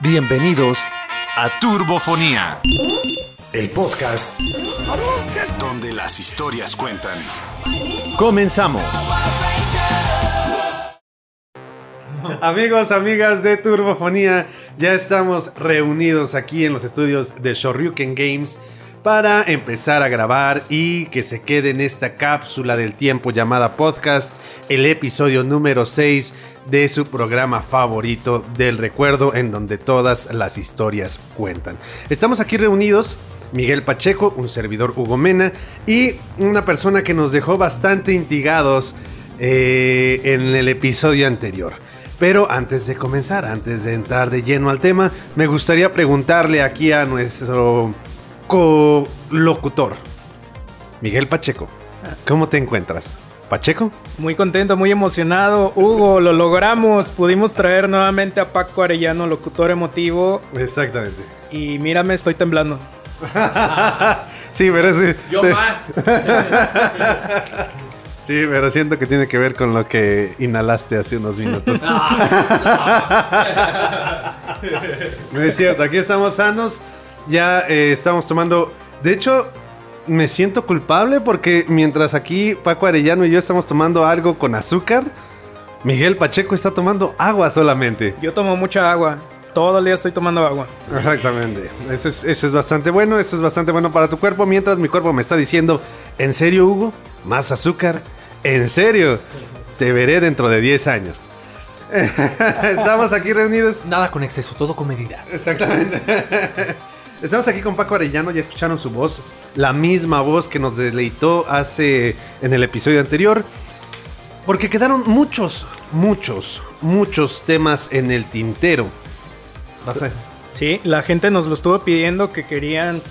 Bienvenidos a Turbofonía, el podcast donde las historias cuentan. Comenzamos. Amigos, amigas de Turbofonía, ya estamos reunidos aquí en los estudios de Shoryuken Games para empezar a grabar y que se quede en esta cápsula del tiempo llamada podcast, el episodio número 6 de su programa favorito del recuerdo en donde todas las historias cuentan. Estamos aquí reunidos. Miguel Pacheco, un servidor Hugo Mena y una persona que nos dejó bastante intrigados eh, en el episodio anterior. Pero antes de comenzar, antes de entrar de lleno al tema, me gustaría preguntarle aquí a nuestro co-locutor, Miguel Pacheco. ¿Cómo te encuentras? ¿Pacheco? Muy contento, muy emocionado. Hugo, lo logramos. Pudimos traer nuevamente a Paco Arellano, locutor emotivo. Exactamente. Y mírame, estoy temblando. sí, pero sí. Yo más. Sí, pero siento que tiene que ver con lo que inhalaste hace unos minutos. no es cierto, aquí estamos sanos. Ya eh, estamos tomando. De hecho, me siento culpable porque mientras aquí Paco Arellano y yo estamos tomando algo con azúcar, Miguel Pacheco está tomando agua solamente. Yo tomo mucha agua. Todo el día estoy tomando agua. Exactamente. Eso es, eso es bastante bueno. Eso es bastante bueno para tu cuerpo. Mientras mi cuerpo me está diciendo, ¿en serio, Hugo? ¿Más azúcar? ¿En serio? Te veré dentro de 10 años. Estamos aquí reunidos. Nada con exceso, todo con medida. Exactamente. Estamos aquí con Paco Arellano, ya escucharon su voz, la misma voz que nos deleitó hace en el episodio anterior, porque quedaron muchos, muchos, muchos temas en el tintero. ¿Vas a... Sí, la gente nos lo estuvo pidiendo que querían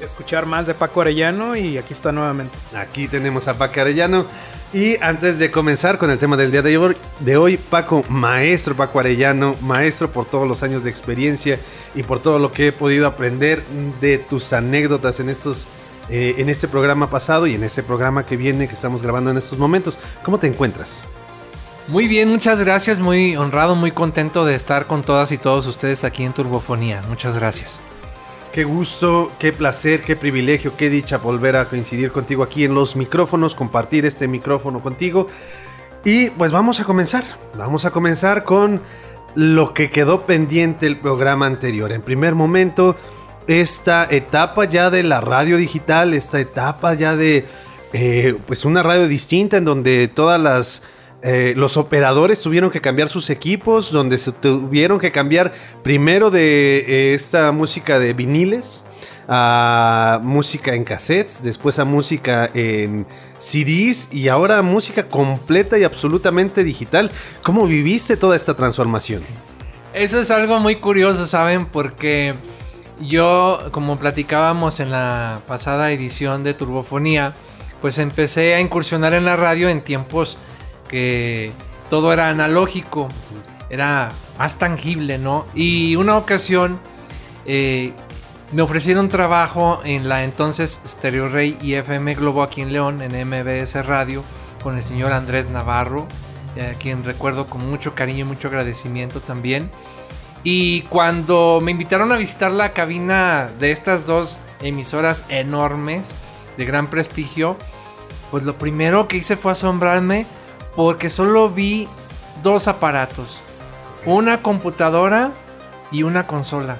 escuchar más de Paco Arellano y aquí está nuevamente. Aquí tenemos a Paco Arellano. Y antes de comenzar con el tema del día de hoy, de hoy, Paco, maestro Paco Arellano, maestro por todos los años de experiencia y por todo lo que he podido aprender de tus anécdotas en estos eh, en este programa pasado y en este programa que viene que estamos grabando en estos momentos. ¿Cómo te encuentras? Muy bien, muchas gracias, muy honrado, muy contento de estar con todas y todos ustedes aquí en Turbofonía. Muchas gracias. Qué gusto, qué placer, qué privilegio, qué dicha volver a coincidir contigo aquí en los micrófonos, compartir este micrófono contigo. Y pues vamos a comenzar. Vamos a comenzar con lo que quedó pendiente el programa anterior. En primer momento, esta etapa ya de la radio digital, esta etapa ya de eh, pues una radio distinta en donde todas las eh, los operadores tuvieron que cambiar sus equipos, donde se tuvieron que cambiar primero de eh, esta música de viniles a música en cassettes, después a música en CDs y ahora música completa y absolutamente digital. ¿Cómo viviste toda esta transformación? Eso es algo muy curioso, ¿saben? Porque yo, como platicábamos en la pasada edición de Turbofonía, pues empecé a incursionar en la radio en tiempos que todo era analógico, era más tangible, ¿no? Y una ocasión eh, me ofrecieron trabajo en la entonces Stereo Rey y FM Globo aquí en León, en MBS Radio, con el señor Andrés Navarro, eh, quien recuerdo con mucho cariño y mucho agradecimiento también. Y cuando me invitaron a visitar la cabina de estas dos emisoras enormes, de gran prestigio, pues lo primero que hice fue asombrarme porque solo vi dos aparatos. Una computadora y una consola.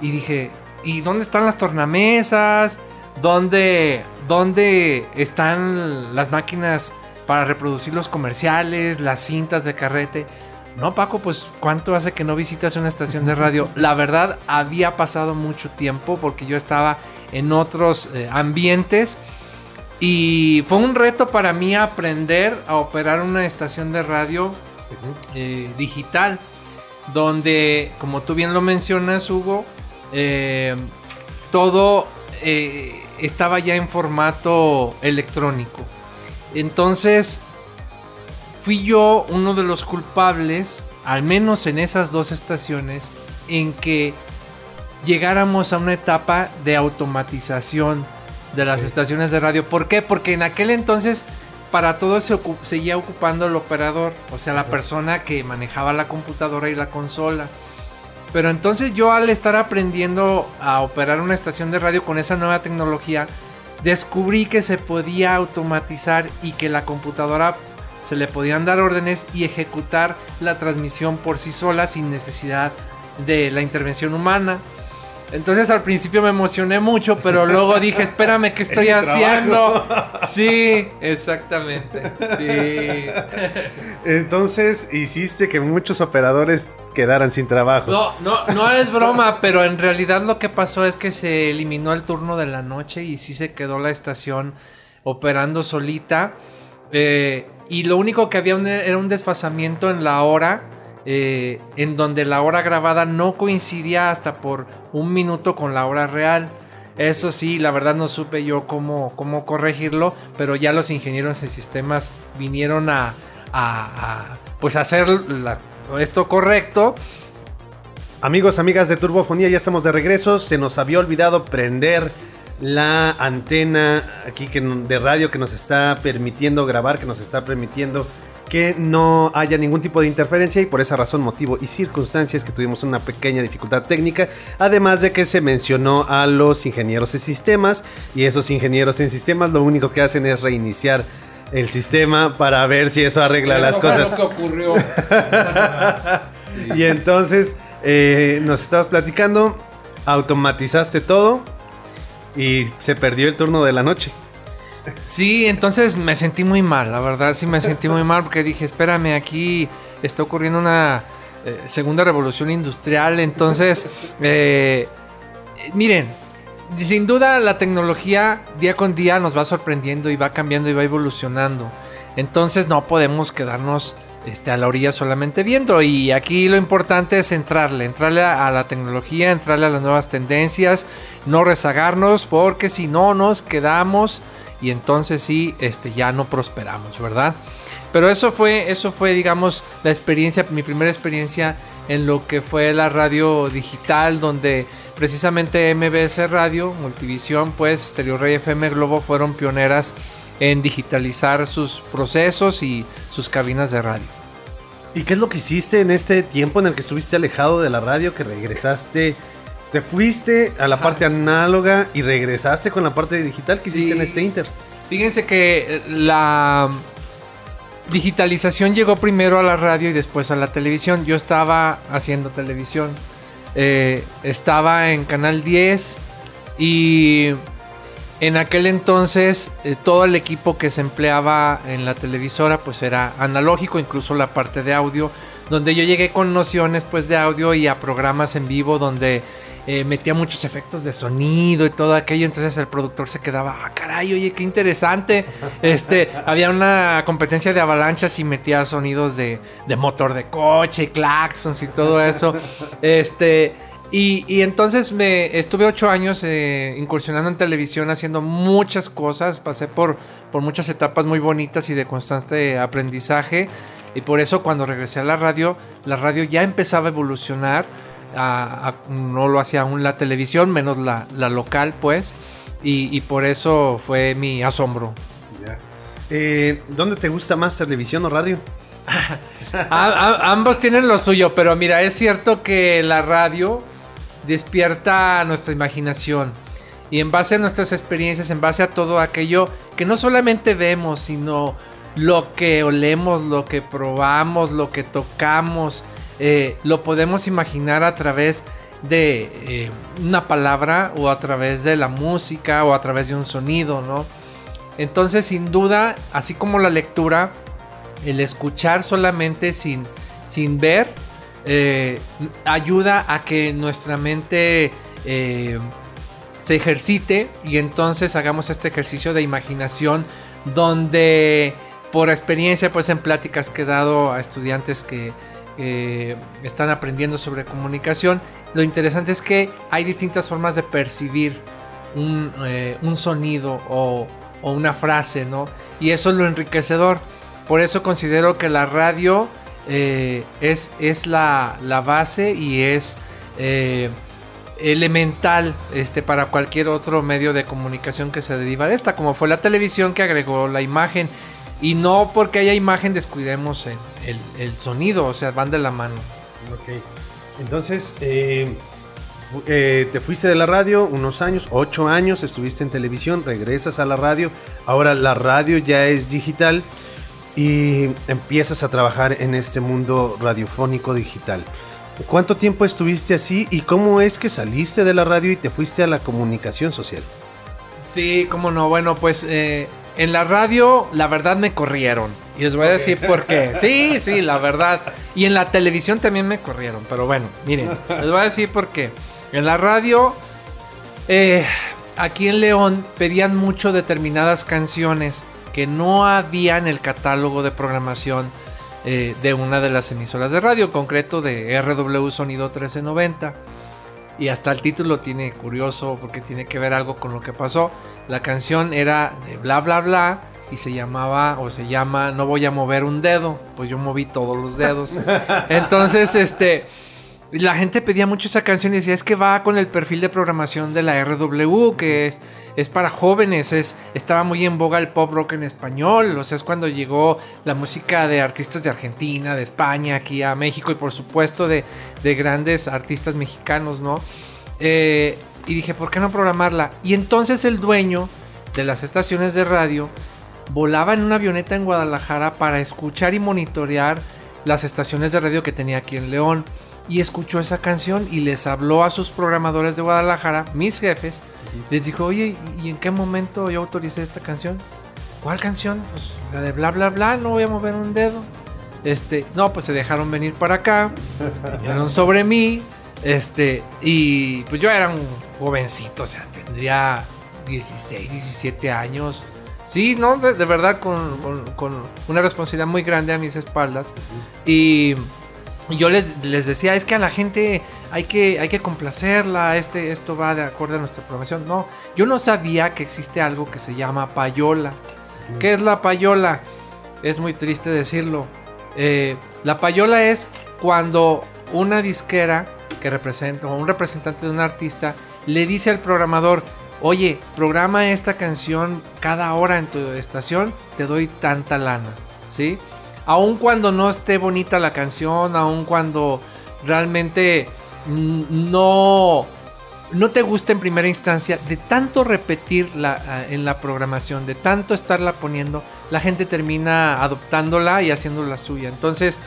Y dije, ¿y dónde están las tornamesas? ¿Dónde, dónde están las máquinas para reproducir los comerciales, las cintas de carrete? No, Paco, pues ¿cuánto hace que no visitas una estación de radio? La verdad, había pasado mucho tiempo porque yo estaba en otros eh, ambientes y fue un reto para mí aprender a operar una estación de radio eh, digital, donde, como tú bien lo mencionas, Hugo, eh, todo eh, estaba ya en formato electrónico. Entonces, fui yo uno de los culpables, al menos en esas dos estaciones, en que llegáramos a una etapa de automatización de las estaciones de radio. ¿Por qué? Porque en aquel entonces para todo se seguía ocupando el operador, o sea, la persona que manejaba la computadora y la consola. Pero entonces yo al estar aprendiendo a operar una estación de radio con esa nueva tecnología, descubrí que se podía automatizar y que la computadora se le podían dar órdenes y ejecutar la transmisión por sí sola sin necesidad de la intervención humana. Entonces al principio me emocioné mucho, pero luego dije, espérame, ¿qué estoy haciendo? Sí, exactamente. Sí. Entonces hiciste que muchos operadores quedaran sin trabajo. No, no, no es broma, pero en realidad lo que pasó es que se eliminó el turno de la noche y sí se quedó la estación operando solita. Eh, y lo único que había era un desfasamiento en la hora eh, en donde la hora grabada no coincidía hasta por un minuto con la hora real. Eso sí, la verdad no supe yo cómo, cómo corregirlo, pero ya los ingenieros en sistemas vinieron a, pues hacer esto correcto. Amigos, amigas de Turbofonía, ya estamos de regreso. Se nos había olvidado prender la antena aquí que, de radio que nos está permitiendo grabar, que nos está permitiendo que no haya ningún tipo de interferencia y por esa razón, motivo y circunstancias que tuvimos una pequeña dificultad técnica, además de que se mencionó a los ingenieros en sistemas y esos ingenieros en sistemas lo único que hacen es reiniciar el sistema para ver si eso arregla las cosas. ocurrió. Y entonces eh, nos estabas platicando, automatizaste todo y se perdió el turno de la noche. Sí, entonces me sentí muy mal, la verdad sí me sentí muy mal porque dije, espérame, aquí está ocurriendo una eh, segunda revolución industrial, entonces, eh, miren, sin duda la tecnología día con día nos va sorprendiendo y va cambiando y va evolucionando, entonces no podemos quedarnos este, a la orilla solamente viendo. Y aquí lo importante es entrarle, entrarle a, la tecnología, entrarle a las nuevas tendencias, no rezagarnos, porque si no nos quedamos y entonces sí, este, ya no prosperamos, ¿verdad? Pero eso fue, eso fue, digamos, la experiencia, mi primera experiencia en lo que fue la radio digital, donde precisamente MBS Radio, Multivisión, pues Stereo Rey FM Globo fueron pioneras en digitalizar sus procesos y sus cabinas de radio. ¿Y qué es lo que hiciste en este tiempo en el que estuviste alejado de la radio, que regresaste te fuiste a la parte análoga y regresaste con la parte digital que hiciste en este Inter. Fíjense que la digitalización llegó primero a la radio y después a la televisión. Yo estaba haciendo televisión. Eh, estaba en Canal 10 y en aquel entonces eh, todo el equipo que se empleaba en la televisora pues era analógico, incluso la parte de audio, donde yo llegué con nociones pues de audio y a programas en vivo donde eh, metía muchos efectos de sonido y todo aquello. Entonces el productor se quedaba, ah, caray, oye, qué interesante. Este, había una competencia de avalanchas y metía sonidos de, motor de coche, claxons y todo eso. Este. Y, entonces me estuve ocho años eh, incursionando en televisión haciendo muchas cosas, pasé por, por muchas etapas muy bonitas y de constante aprendizaje y por eso cuando regresé a la radio, la radio ya empezaba a evolucionar no lo hacía aún la televisión, menos la, local, pues. Y, por eso fue mi asombro. Eh, ¿Dónde te gusta más, televisión o radio? ambos tienen lo suyo, pero mira, es cierto que la radio despierta nuestra imaginación. Y en base a nuestras experiencias, en base a todo aquello que no solamente vemos, sino lo que olemos, lo que probamos, lo que tocamos, eh, lo podemos imaginar a través de eh, una palabra o a través de la música o a través de un sonido, ¿no? Entonces, sin duda, así como la lectura, el escuchar solamente sin, sin ver, eh, ayuda a que nuestra mente se ejercite y entonces hagamos este ejercicio de imaginación donde por experiencia, pues en pláticas que he dado a estudiantes que eh, están aprendiendo sobre comunicación. Lo interesante es que hay distintas formas de percibir un, eh, sonido o, una frase, ¿no? Y eso es lo enriquecedor. Por eso considero que la radio eh, es, es la, base y es elemental este, para cualquier otro medio de comunicación que se deriva de esta, como fue la televisión que agregó la imagen Y no porque haya imagen descuidemos el, sonido, o sea, van de la mano. Ok. Entonces, eh, eh, te fuiste de la radio unos años, ocho años, estuviste en televisión, regresas a la radio, ahora la radio ya es digital y empiezas a trabajar en este mundo radiofónico digital. ¿Cuánto tiempo estuviste así y cómo es que saliste de la radio y te fuiste a la comunicación social? Sí, cómo no. Bueno, pues eh, en la radio la verdad me corrieron. Y les voy a decir por qué. Sí, sí, la verdad. Y en la televisión también me corrieron. Pero bueno, miren, les voy a decir por qué. En la radio, eh, aquí en León pedían mucho determinadas canciones que no había en el catálogo de programación eh, de una de las emisoras de radio, concreto de RW Sonido 1390. Y hasta el título tiene curioso porque tiene que ver algo con lo que pasó. La canción era de bla bla bla y se llamaba o se llama No voy a mover un dedo. Pues yo moví todos los dedos. Entonces, este la gente pedía mucho esa canción y decía, es que va con el perfil de programación de la RW, que es, es para jóvenes, es, estaba muy en boga el pop rock en español, o sea, es cuando llegó la música de artistas de Argentina, de España, aquí a México y por supuesto de, grandes artistas mexicanos, ¿no? Eh, y dije, ¿por qué no programarla? Y entonces el dueño de las estaciones de radio volaba en una avioneta en Guadalajara para escuchar y monitorear las estaciones de radio que tenía aquí en León y escuchó esa canción y les habló a sus programadores de Guadalajara, mis jefes, les dijo, oye, ¿y en qué momento yo autoricé esta canción? ¿Cuál canción? Pues la de bla bla bla, no voy a mover un dedo. Este, no, pues se dejaron venir para acá, vinieron sobre mí, este, y pues yo era un jovencito, o sea, tendría 16, 17 años. Sí, no, de, verdad, con, con, una responsabilidad muy grande a mis espaldas. Y y yo les, decía, es que a la gente hay que, hay que complacerla, este, esto va de acuerdo a nuestra programación. No, yo no sabía que existe algo que se llama payola. ¿Qué es la payola? Es muy triste decirlo. Eh, la payola es cuando una disquera que representa, o un representante de un artista, le dice al programador, oye, programa esta canción cada hora en tu estación, te doy tanta lana, ¿sí? Aun cuando no esté bonita la canción, aun cuando realmente no, no te gusta en primera instancia, de tanto repetirla ah, en la programación, de tanto estarla poniendo, la gente termina adoptándola y haciéndola suya. Entonces,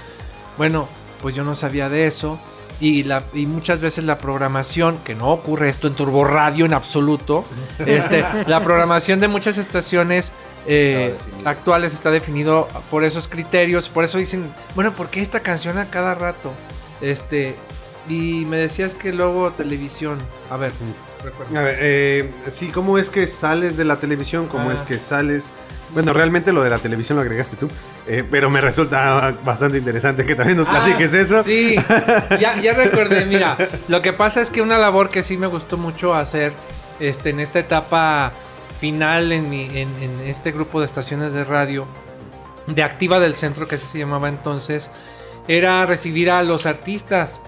bueno, pues yo no sabía de eso. Y, la, y muchas veces la programación, que no ocurre esto en Turbo Radio en absoluto, este, la programación de muchas estaciones eh, actuales está definido por esos criterios. Por eso dicen, bueno, ¿por qué esta canción a cada rato? Este, y me decías que luego televisión. A ver, a ver, eh, sí, ¿cómo es que sales de la televisión? ¿Cómo es ah. que sales? Bueno, realmente lo de la televisión lo agregaste tú, eh, pero me resulta bastante interesante que también nos ah, platiques eso. Sí, ya, ya recordé, mira, lo que pasa es que una labor que sí me gustó mucho hacer este, en esta etapa final en, en, este grupo de estaciones de radio de Activa del Centro, que así se llamaba entonces, era recibir a los artistas.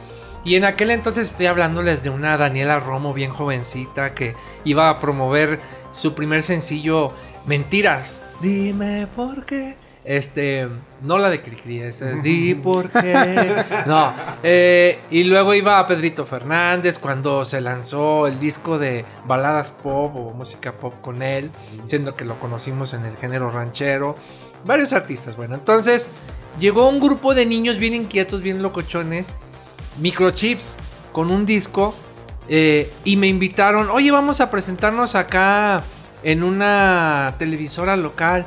Y en aquel entonces estoy hablándoles de una Daniela Romo bien jovencita que iba a promover su primer sencillo Mentiras. Dime por qué. Este, no la de Cricri, esa es Di por qué. No, eh, y luego iba a Pedrito Fernández cuando se lanzó el disco de baladas pop o música pop con él, siendo que lo conocimos en el género ranchero. Varios artistas, bueno, entonces llegó un grupo de niños bien inquietos, bien locochones, microchips, con un disco, eh, y me invitaron, oye, vamos a presentarnos acá en una televisora local.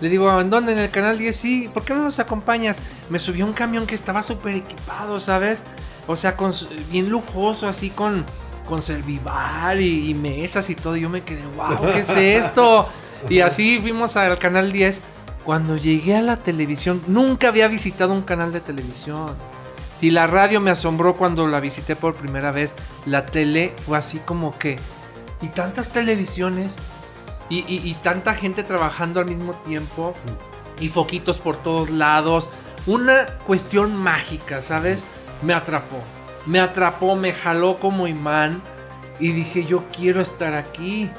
Le digo, ¿en dónde? En el canal 10, sí, ¿por qué no nos acompañas? Me subió un camión que estaba súper equipado, ¿sabes? O sea, bien lujoso, así con, con servivar y, mesas y todo. Y yo me quedé, wow, ¿qué es esto? Y así fuimos al canal 10. Cuando llegué a la televisión, nunca había visitado un canal de televisión. Si la radio me asombró cuando la visité por primera vez, la tele fue así como que... Y tantas televisiones y, tanta gente trabajando al mismo tiempo y foquitos por todos lados. Una cuestión mágica, ¿sabes? Me atrapó. Me atrapó, me jaló como imán y dije, yo quiero estar aquí.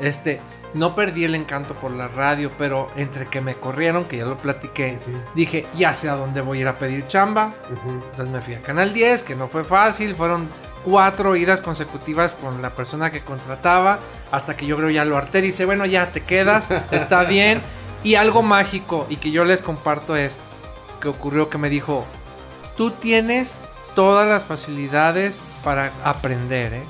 Este, no perdí el encanto por la radio, pero entre que me corrieron, que ya lo platiqué, dije, ya sé a dónde voy a ir a pedir chamba. Entonces me fui a Canal 10, que no fue fácil, fueron cuatro idas consecutivas con la persona que contrataba, hasta que yo creo ya lo harté, dice, bueno, ya te quedas, está bien. Y algo mágico y que yo les comparto es que ocurrió que me dijo, tú tienes todas las facilidades para aprender, ¿eh?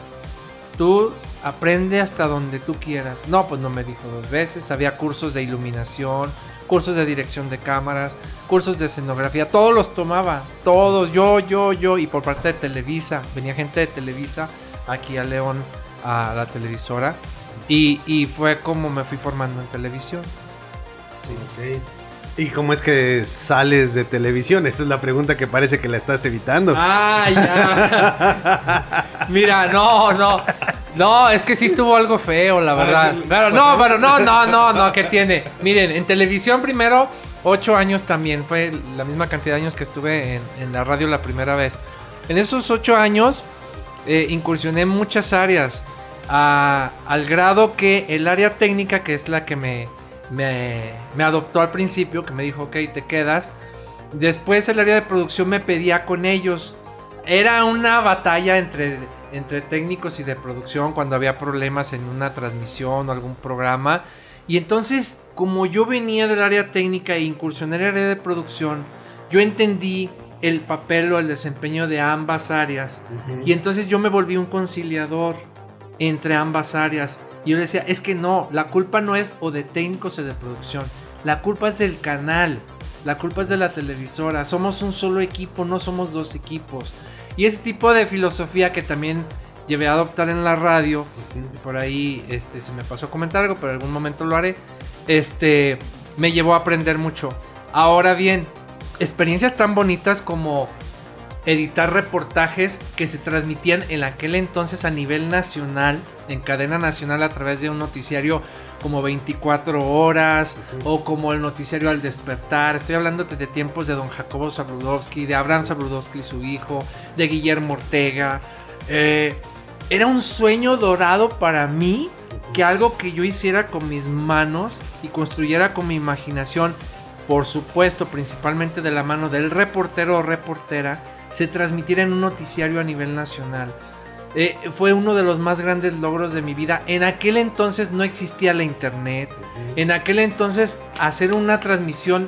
Tú aprende hasta donde tú quieras. No, pues no me dijo dos veces. Había cursos de iluminación, cursos de dirección de cámaras, cursos de escenografía. Todos los tomaba. Todos. Yo, yo, yo. Y por parte de Televisa. Venía gente de Televisa aquí a León, a la televisora. Y, y fue como me fui formando en televisión. Sí. Okay. ¿Y cómo es que sales de televisión? Esa es la pregunta que parece que la estás evitando. Ah, ya. Mira, no, no. No, es que sí estuvo algo feo, la verdad. Pero no, pero no, no, no, no, ¿qué tiene? Miren, en televisión primero, ocho años también. Fue la misma cantidad de años que estuve en, la radio la primera vez. En esos ocho años eh, incursioné en muchas áreas. al grado que el área técnica, que es la que me me, adoptó al principio, que me dijo, ok, te quedas. Después el área de producción me pedía con ellos. Era una batalla entre, entre técnicos y de producción cuando había problemas en una transmisión o algún programa. Y entonces, como yo venía del área técnica e incursioné en el área de producción, yo entendí el papel o el desempeño de ambas áreas. Y entonces yo me volví un conciliador entre ambas áreas. Y yo decía, es que no, la culpa no es o de técnicos o de producción, la culpa es del canal, la culpa es de la televisora, somos un solo equipo, no somos dos equipos. Y ese tipo de filosofía que también llevé a adoptar en la radio, por ahí este, se me pasó a comentar algo, pero en algún momento lo haré, este, me llevó a aprender mucho. Ahora bien, experiencias tan bonitas como editar reportajes que se transmitían en aquel entonces a nivel nacional, en cadena nacional a través de un noticiario como 24 horas o como el noticiario al despertar. Estoy hablando desde tiempos de don Jacobo Zabludowski, de Abraham Zabludowski, su hijo, de Guillermo Ortega. Eh, era un sueño dorado para mí que algo que yo hiciera con mis manos y construyera con mi imaginación, por supuesto, principalmente de la mano del reportero o reportera, se transmitiera en un noticiario a nivel nacional. Eh, fue uno de los más grandes logros de mi vida. En aquel entonces no existía la internet. En aquel entonces hacer una transmisión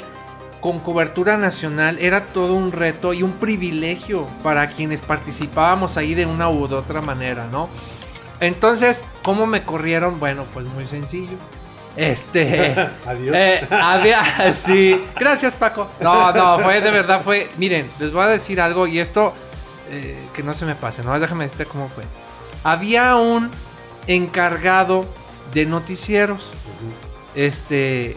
con cobertura nacional era todo un reto y un privilegio para quienes participábamos ahí de una u otra manera, ¿no? Entonces, ¿cómo me corrieron? Bueno, pues muy sencillo. Este. Adiós. Eh, sí. Gracias, Paco. No, no, fue de verdad, fue. Miren, les voy a decir algo y esto eh, que no se me pase, ¿no? Déjame decirte cómo fue. Había un encargado de noticieros. Este.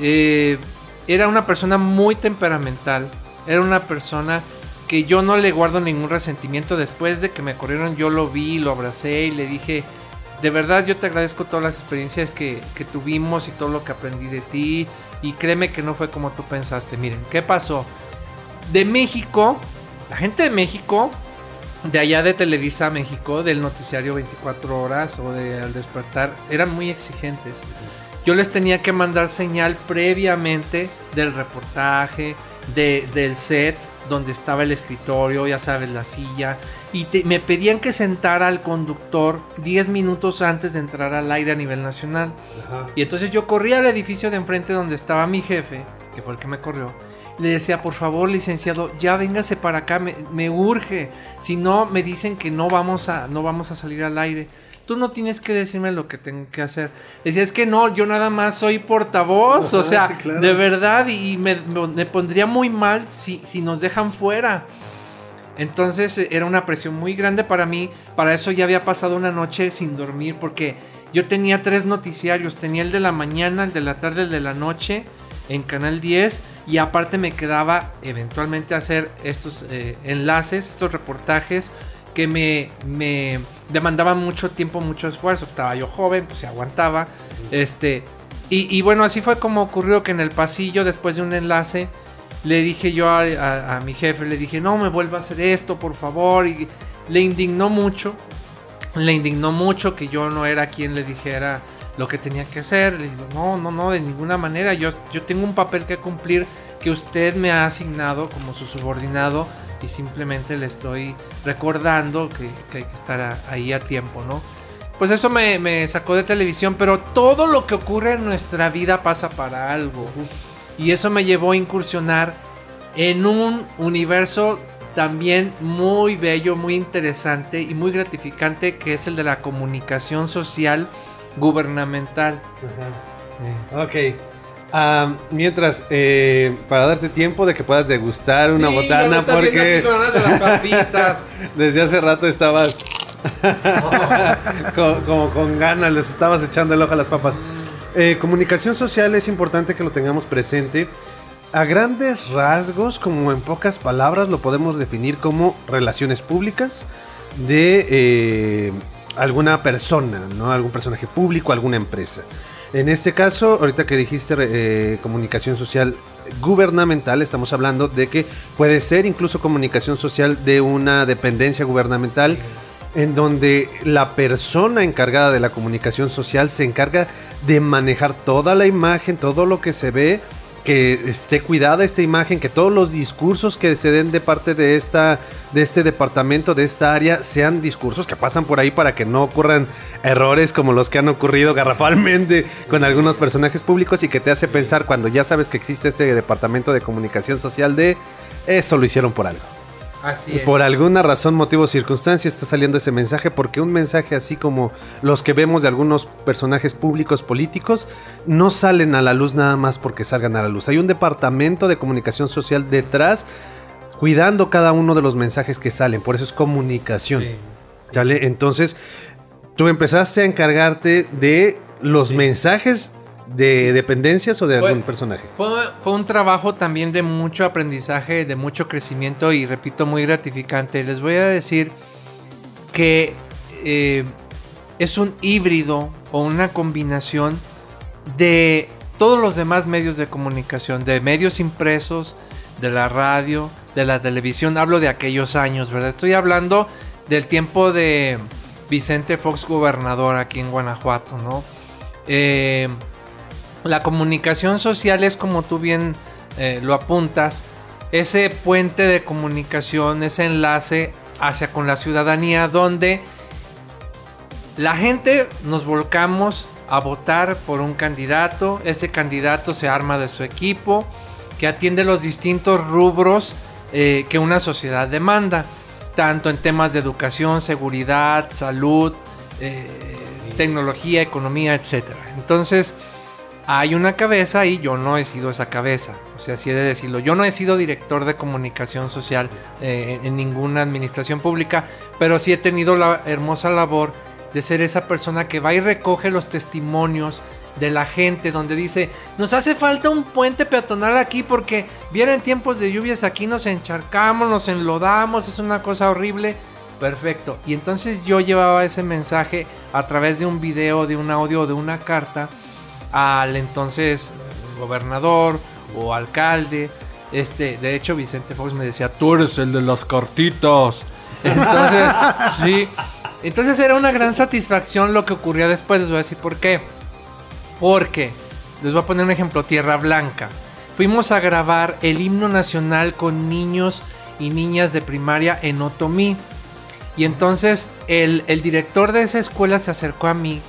Eh, era una persona muy temperamental. Era una persona que yo no le guardo ningún resentimiento. Después de que me corrieron, yo lo vi, lo abracé y le dije de verdad yo te agradezco todas las experiencias que, tuvimos y todo lo que aprendí de ti. Y créeme que no fue como tú pensaste. Miren, ¿qué pasó? De México, la gente de México, de allá de Televisa México, del noticiario 24 horas o de Al despertar, eran muy exigentes. Yo les tenía que mandar señal previamente del reportaje, del set, donde estaba el escritorio, ya sabes, la silla, y me pedían que sentara al conductor 10 minutos antes de entrar al aire a nivel nacional. Y entonces yo corría al edificio de enfrente donde estaba mi jefe, que fue el que me corrió, le decía, por favor, licenciado, ya véngase para acá, me, me, urge. Si no, me dicen que no vamos a, no vamos a salir al aire tú no tienes que decirme lo que tengo que hacer. Decía, es que no, yo nada más soy portavoz, o sea, de verdad, y me, pondría muy mal si, si nos dejan fuera. Entonces eh, era una presión muy grande para mí. Para eso ya había pasado una noche sin dormir porque yo tenía tres noticiarios. Tenía el de la mañana, el de la tarde, el de la noche en Canal 10 y aparte me quedaba eventualmente hacer estos eh, enlaces, estos reportajes que me, me demandaban mucho tiempo, mucho esfuerzo. Estaba yo joven, pues se aguantaba. Este, y, bueno, así fue como ocurrió que en el pasillo, después de un enlace, le dije yo a, mi jefe, le dije, no me vuelva a hacer esto, por favor. Y le indignó mucho, le indignó mucho que yo no era quien le dijera lo que tenía que hacer. Le digo, no, no, no, de ninguna manera. Yo, yo tengo un papel que cumplir que usted me ha asignado como su subordinado y simplemente le estoy recordando que, hay que estar ahí a tiempo, ¿no? Pues eso me, sacó de televisión, pero todo lo que ocurre en nuestra vida pasa para algo. Y eso me llevó a incursionar en un universo también muy bello, muy interesante y muy gratificante que es el de la comunicación social gubernamental. Ok. mientras, eh, para darte tiempo de que puedas degustar una botana, porque desde hace rato estabas como con ganas, les estabas echando el ojo a las papas. Eh, comunicación social es importante que lo tengamos presente a grandes rasgos, como en pocas palabras, lo podemos definir como relaciones públicas de eh, alguna persona, ¿no? Algún personaje público, alguna empresa. En este caso, ahorita que dijiste eh, comunicación social gubernamental, estamos hablando de que puede ser incluso comunicación social de una dependencia gubernamental. En donde la persona encargada de la comunicación social se encarga de manejar toda la imagen, todo lo que se ve que esté cuidada esta imagen, que todos los discursos que se den de parte de esta de este departamento, de esta área, sean discursos que pasan por ahí para que no ocurran errores como los que han ocurrido garrafalmente con algunos personajes públicos y que te hace pensar cuando ya sabes que existe este departamento de comunicación social de eso lo hicieron por algo. Por alguna razón, motivo o circunstancia está saliendo ese mensaje porque un mensaje así como los que vemos de algunos personajes públicos políticos no salen a la luz nada más porque salgan a la luz. Hay un departamento de comunicación social detrás cuidando cada uno de los mensajes que salen. Por eso es comunicación. Entonces, tú empezaste a encargarte de los mensajes de dependencias o de algún personaje? Fue, un trabajo también de mucho aprendizaje, de mucho crecimiento y repito, muy gratificante. Les voy a decir que eh, es un híbrido o una combinación de todos los demás medios de comunicación, de medios impresos, de la radio, de la televisión. Hablo de aquellos años, ¿verdad? Estoy hablando del tiempo de Vicente Fox gobernador aquí en Guanajuato, ¿no? Eh, la comunicación social es como tú bien eh, lo apuntas, ese puente de comunicación, ese enlace hacia con la ciudadanía donde la gente nos volcamos a votar por un candidato, ese candidato se arma de su equipo, que atiende los distintos rubros eh, que una sociedad demanda, tanto en temas de educación, seguridad, salud, eh, tecnología, economía, etc. Entonces, hay una cabeza y yo no he sido esa cabeza. O sea, así he de decirlo. Yo no he sido director de comunicación social eh, en ninguna administración pública, pero sí he tenido la hermosa labor de ser esa persona que va y recoge los testimonios de la gente donde dice, nos hace falta un puente peatonal aquí porque vienen tiempos de lluvias aquí, nos encharcamos, nos enlodamos, es una cosa horrible. Perfecto. Y entonces yo llevaba ese mensaje a través de un video, de un audio, de una carta al entonces gobernador o alcalde. Este, de hecho, Vicente Fox me decía, tú eres el de las cartitas. Entonces, sí. Entonces era una gran satisfacción lo que ocurría después. Les voy a decir por qué. Porque, les voy a poner un ejemplo, Tierra Blanca. Fuimos a grabar el himno nacional con niños y niñas de primaria en Otomí. Y entonces el, el director de esa escuela se acercó a mí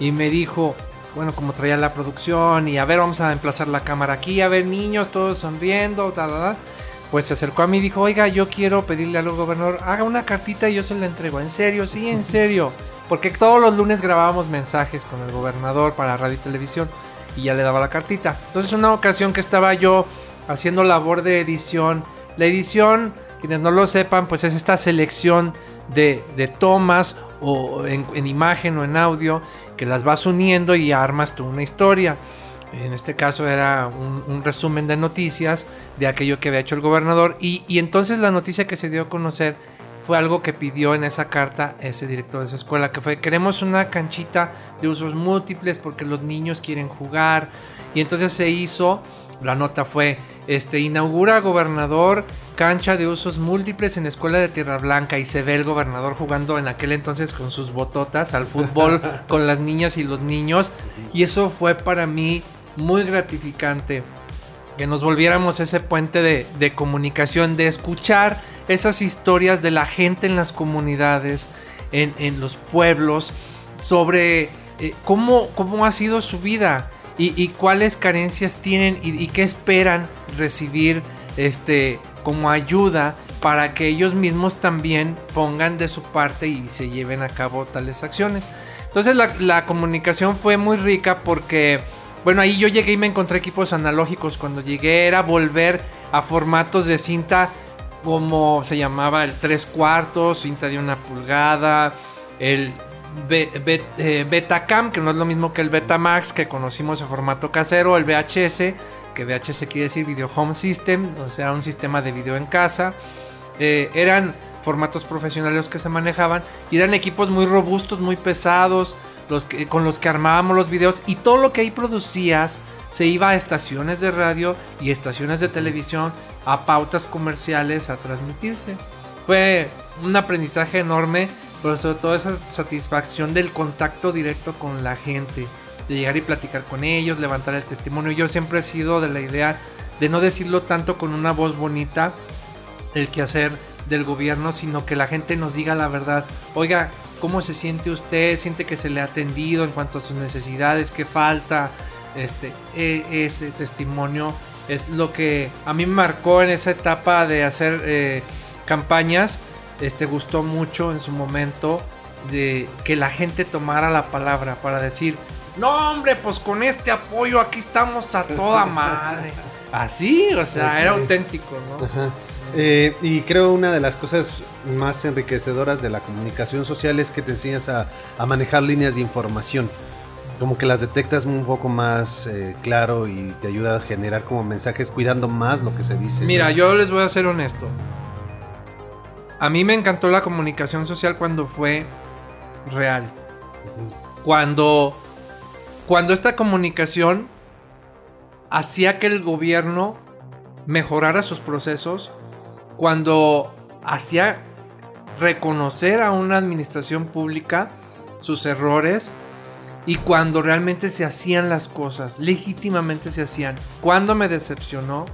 y me dijo, bueno, como traía la producción y a ver, vamos a emplazar la cámara aquí, a ver, niños, todos sonriendo, tal, Pues se acercó a mí y dijo, oiga, yo quiero pedirle al gobernador, haga una cartita y yo se la entrego. ¿En serio? Sí, en serio. Porque todos los lunes grabábamos mensajes con el gobernador para radio y televisión y ya le daba la cartita. Entonces una ocasión que estaba yo haciendo labor de edición, la edición, quienes no lo sepan, pues es esta selección de, de tomas o en, imagen o en audio que las vas uniendo y armas tú una historia. En este caso era un, resumen de noticias de aquello que había hecho el gobernador y, y, entonces la noticia que se dio a conocer fue algo que pidió en esa carta ese director de esa escuela, que fue queremos una canchita de usos múltiples porque los niños quieren jugar y entonces se hizo La nota fue, este, inaugura gobernador cancha de usos múltiples en escuela de Tierra Blanca y se ve el gobernador jugando en aquel entonces con sus bototas al fútbol con las niñas y los niños. Y eso fue para mí muy gratificante. Que nos volviéramos ese puente de, comunicación, de escuchar esas historias de la gente en las comunidades, en, los pueblos, sobre eh, cómo, cómo ha sido su vida y, cuáles carencias tienen y, qué esperan recibir este, como ayuda para que ellos mismos también pongan de su parte y se lleven a cabo tales acciones. Entonces la, comunicación fue muy rica porque, bueno, ahí yo llegué y me encontré equipos analógicos. Cuando llegué era volver a formatos de cinta como se llamaba el 3 cuartos, cinta de una pulgada, el eh, Betacam, que no es lo mismo que el Betamax que conocimos en formato casero, el VHS, que VHS quiere decir Video Home System, o sea, un sistema de video en casa. Eh, eran formatos profesionales que se manejaban y eran equipos muy robustos, muy pesados, con los que armábamos los videos y todo lo que ahí producías se iba a estaciones de radio y estaciones de televisión, a pautas comerciales a transmitirse. Fue un aprendizaje enorme pero sobre todo esa satisfacción del contacto directo con la gente, de llegar y platicar con ellos, levantar el testimonio. Yo siempre he sido de la idea de no decirlo tanto con una voz bonita, el quehacer del gobierno, sino que la gente nos diga la verdad. Oiga, ¿cómo se siente usted? ¿Siente que se le ha atendido en cuanto a sus necesidades? ¿Qué falta? Este, e, ese testimonio es lo que a mí me marcó en esa etapa de hacer eh, campañas este gustó mucho en su momento de que la gente tomara la palabra para decir, no hombre, pues con este apoyo aquí estamos a toda madre. Así, o sea, era auténtico, ¿no? Eh, y creo una de las cosas más enriquecedoras de la comunicación social es que te enseñas a, manejar líneas de información. Como que las detectas un poco más eh, claro y te ayuda a generar como mensajes cuidando más lo que se dice. Mira, yo les voy a ser honesto. A mí me encantó la comunicación social cuando fue real. Cuando, cuando esta comunicación hacía que el gobierno mejorara sus procesos, cuando hacía reconocer a una administración pública sus errores y cuando realmente se hacían las cosas, legítimamente se hacían. Cuando me decepcionó,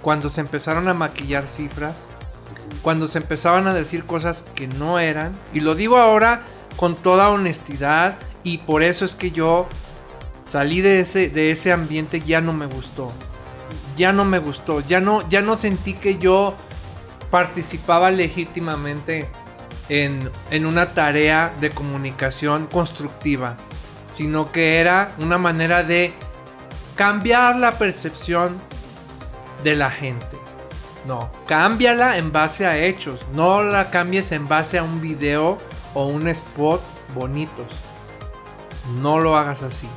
cuando se empezaron a maquillar cifras, cuando se empezaban a decir cosas que no eran. Y lo digo ahora con toda honestidad y por eso es que yo salí de ese, de ese ambiente, ya no me gustó. Ya no me gustó, ya no, ya no sentí que yo participaba legítimamente en, en una tarea de comunicación constructiva, sino que era una manera de cambiar la percepción de la gente. No, cámbiala en base a hechos. No la cambies en base a un video o un spot bonitos. No lo hagas así.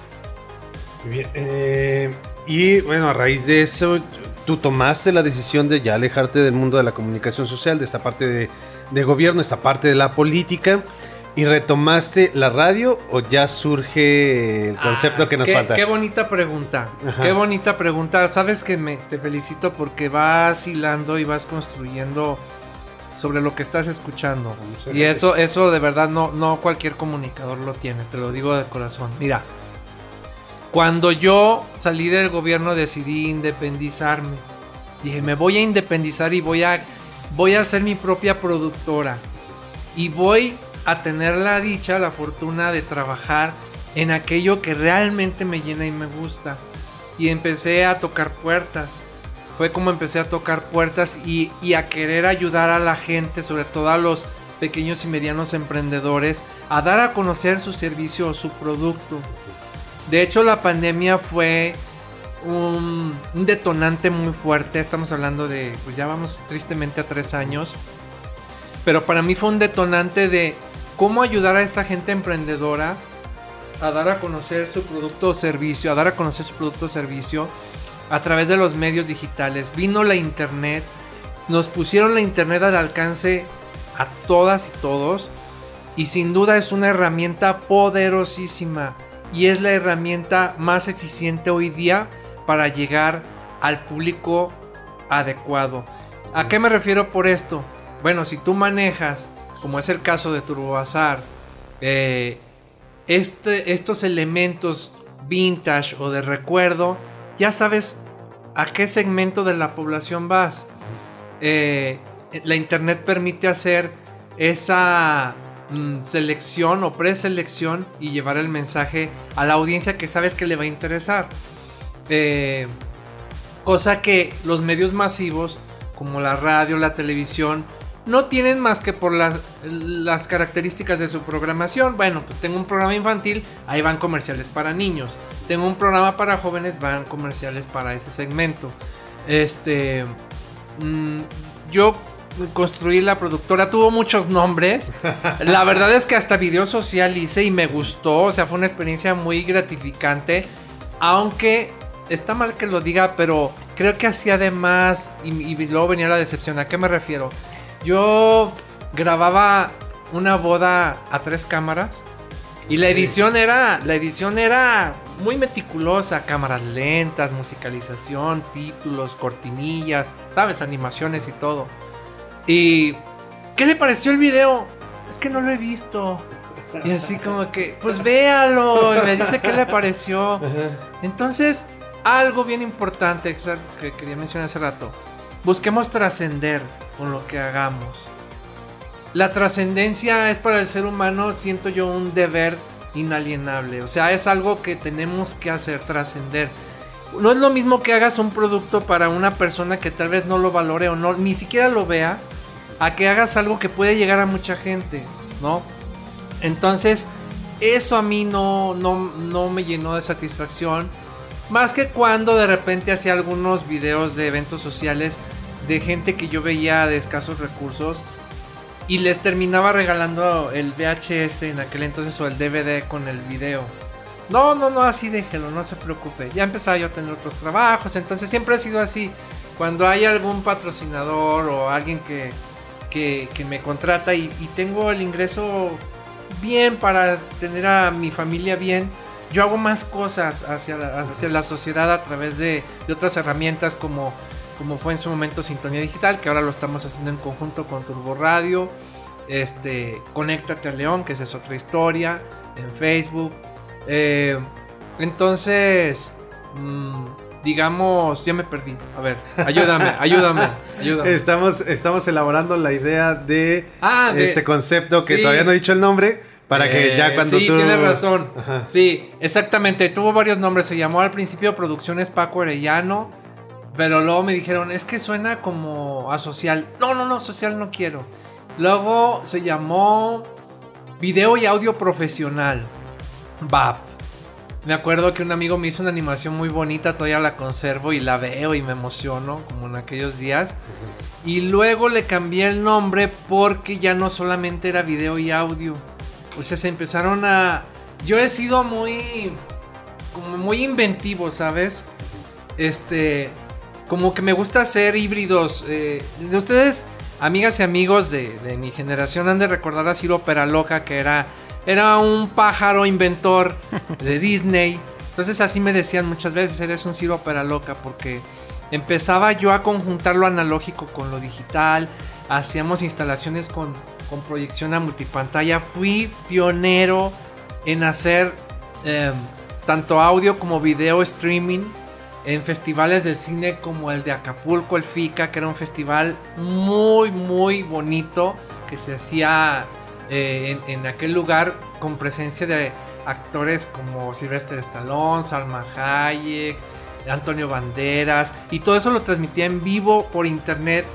Bien, eh, y bueno, a raíz de eso, tú tomaste la decisión de ya alejarte del mundo de la comunicación social, de esta parte de, de gobierno, esta parte de la política. ¿Y retomaste la radio o ya surge el concepto que nos qué, falta? Qué bonita pregunta. Qué bonita pregunta. Sabes que me te felicito porque vas hilando y vas construyendo sobre lo que estás escuchando. y eso, eso de verdad no, no cualquier comunicador lo tiene, te lo digo de corazón. Mira, cuando yo salí del gobierno decidí independizarme. Dije, me voy a independizar y voy a, voy a ser mi propia productora. Y voy a tener la dicha, la fortuna de trabajar en aquello que realmente me llena y me gusta. Y empecé a tocar puertas. Fue como empecé a tocar puertas y, a querer ayudar a la gente, sobre todo a los pequeños y medianos emprendedores, a dar a conocer su servicio o su producto. De hecho, la pandemia fue un, un, detonante muy fuerte. Estamos hablando de, pues ya vamos tristemente a tres años. Pero para mí fue un detonante de cómo ayudar a esa gente emprendedora a dar a conocer su producto o servicio, a dar a conocer su producto o servicio a través de los medios digitales. Vino la internet, nos pusieron la internet al alcance a todas y todos y sin duda es una herramienta poderosísima y es la herramienta más eficiente hoy día para llegar al público adecuado. ¿A qué me refiero por esto? Bueno, si tú manejas, como es el caso de Turbobazar, eh, este, estos elementos vintage o de recuerdo, ya sabes a qué segmento de la población vas. Eh, la internet permite hacer esa mm, selección o preselección y llevar el mensaje a la audiencia que sabes que le va a interesar. Eh, cosa que los medios masivos, como la radio, la televisión, no tienen más que por las, las, características de su programación. Bueno, pues tengo un programa infantil, ahí van comerciales para niños. Tengo un programa para jóvenes, van comerciales para ese segmento. Este. Mm, yo construí la productora, tuvo muchos nombres. La verdad es que hasta video social hice y me gustó. O sea, fue una experiencia muy gratificante. Aunque está mal que lo diga, pero creo que hacía de más y, y luego venía la decepción. ¿A qué me refiero? Yo grababa una boda a tres cámaras y la edición era la edición era muy meticulosa, cámaras lentas, musicalización, títulos, cortinillas, sabes, animaciones y todo. Y ¿qué le pareció el video? Es que no lo he visto. Y así como que, pues véalo. Y me dice qué le pareció. Entonces, algo bien importante que quería mencionar hace rato. Busquemos trascender con lo que hagamos. La trascendencia es para el ser humano, siento yo, un deber inalienable. O sea, es algo que tenemos que hacer, trascender. No es lo mismo que hagas un producto para una persona que tal vez no lo valore o no, ni siquiera lo vea, a que hagas algo que puede llegar a mucha gente, ¿no? Entonces, eso a mí no, no, no me llenó de satisfacción. Más que cuando de repente hacía algunos videos de eventos sociales de gente que yo veía de escasos recursos y les terminaba regalando el VHS en aquel entonces o el DVD con el video. No, no, no, así déjelo, no se preocupe. Ya empezaba yo a tener otros trabajos, entonces siempre ha sido así. Cuando hay algún patrocinador o alguien que, que, me contrata y, tengo el ingreso bien para tener a mi familia bien, yo hago más cosas hacia la, hacia la sociedad a través de, de, otras herramientas como, como fue en su momento Sintonía Digital, que ahora lo estamos haciendo en conjunto con Turbo Radio. Este, Conéctate a León, que esa es otra historia, en Facebook. Eh, entonces, mmm, digamos, ya me perdí. A ver, ayúdame, ayúdame, ayúdame. Estamos, estamos elaborando la idea de, ah, este concepto que todavía no he dicho el nombre para que ya eh, cuando sí, tú. tienes razón. Sí, exactamente. Tuvo varios nombres. Se llamó al principio Producciones Paco Arellano. Pero luego me dijeron, es que suena como a social. No, no, no, social no quiero. Luego se llamó Video y Audio Profesional. BAP. Me acuerdo que un amigo me hizo una animación muy bonita, todavía la conservo y la veo y me emociono, como en aquellos días. Y luego le cambié el nombre porque ya no solamente era video y audio o sea, se empezaron a... Yo he sido muy... Como muy inventivo, ¿sabes? Este... Como que me gusta hacer híbridos. Eh, de ustedes, amigas y amigos de, mi generación, han de recordar a Ciro Peraloca, que era, era un pájaro inventor de Disney. Entonces así me decían muchas veces, eres un Ciro Peraloca, porque empezaba yo a conjuntar lo analógico con lo digital, hacíamos instalaciones con con proyección a multipantalla. Fui pionero en hacer em, tanto audio como video streaming en festivales de cine como el de Acapulco, el FICA, que era un festival muy, muy bonito que se hacía eh, en, aquel lugar con presencia de actores como Sylvester Stallone, Salma Hayek, Antonio Banderas, y todo eso lo transmitía en vivo por internet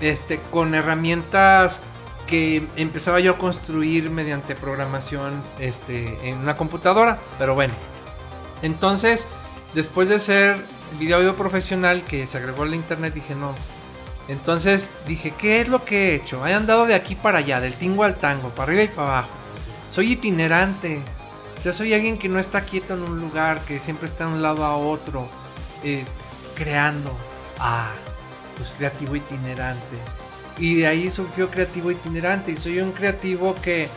este, con herramientas que empezaba yo a construir mediante programación este, en una computadora. Pero bueno, entonces, después de ser video audio profesional que se agregó a la internet, dije no. Entonces dije, ¿qué es lo que he hecho? He andado de aquí para allá, del tingo al tango, para arriba y para abajo. Soy itinerante. O sea, soy alguien que no está quieto en un lugar, que siempre está de un lado a otro, eh, creando. Ah, pues creativo itinerante. Y de ahí surgió Creativo Itinerante. Y soy un creativo que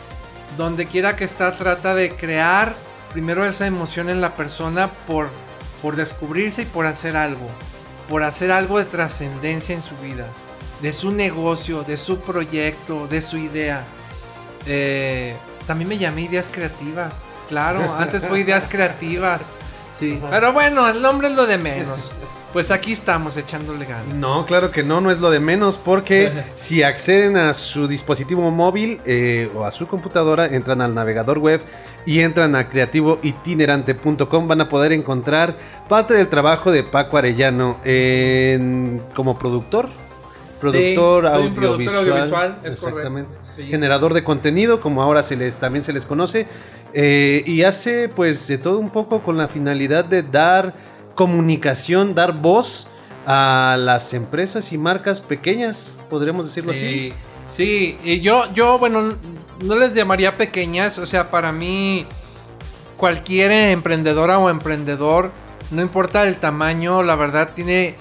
donde quiera que está trata de crear primero esa emoción en la persona por, por descubrirse y por hacer algo. por hacer algo de trascendencia en su vida, de su negocio, de su proyecto, de su idea. Eh, también me llamé ideas creativas. Claro, antes fue ideas creativas. Sí. Pero bueno, el nombre es lo de menos. Pues aquí estamos echándole ganas. No, claro que no, no es lo de menos, porque si acceden a su dispositivo móvil eh, o a su computadora, entran al navegador web y entran a creativoitinerante.com, van a poder encontrar parte del trabajo de Paco Arellano como productor. Productor, audiovisual, exactamente. Generador de contenido, como ahora se les, también se les conoce. Eh, y hace pues de todo un poco con la finalidad de dar comunicación, dar voz a las empresas y marcas pequeñas, podríamos decirlo así. Sí, y yo, yo, bueno, no les llamaría pequeñas, o sea, para mí, cualquier emprendedora o emprendedor, no importa el tamaño, la verdad tiene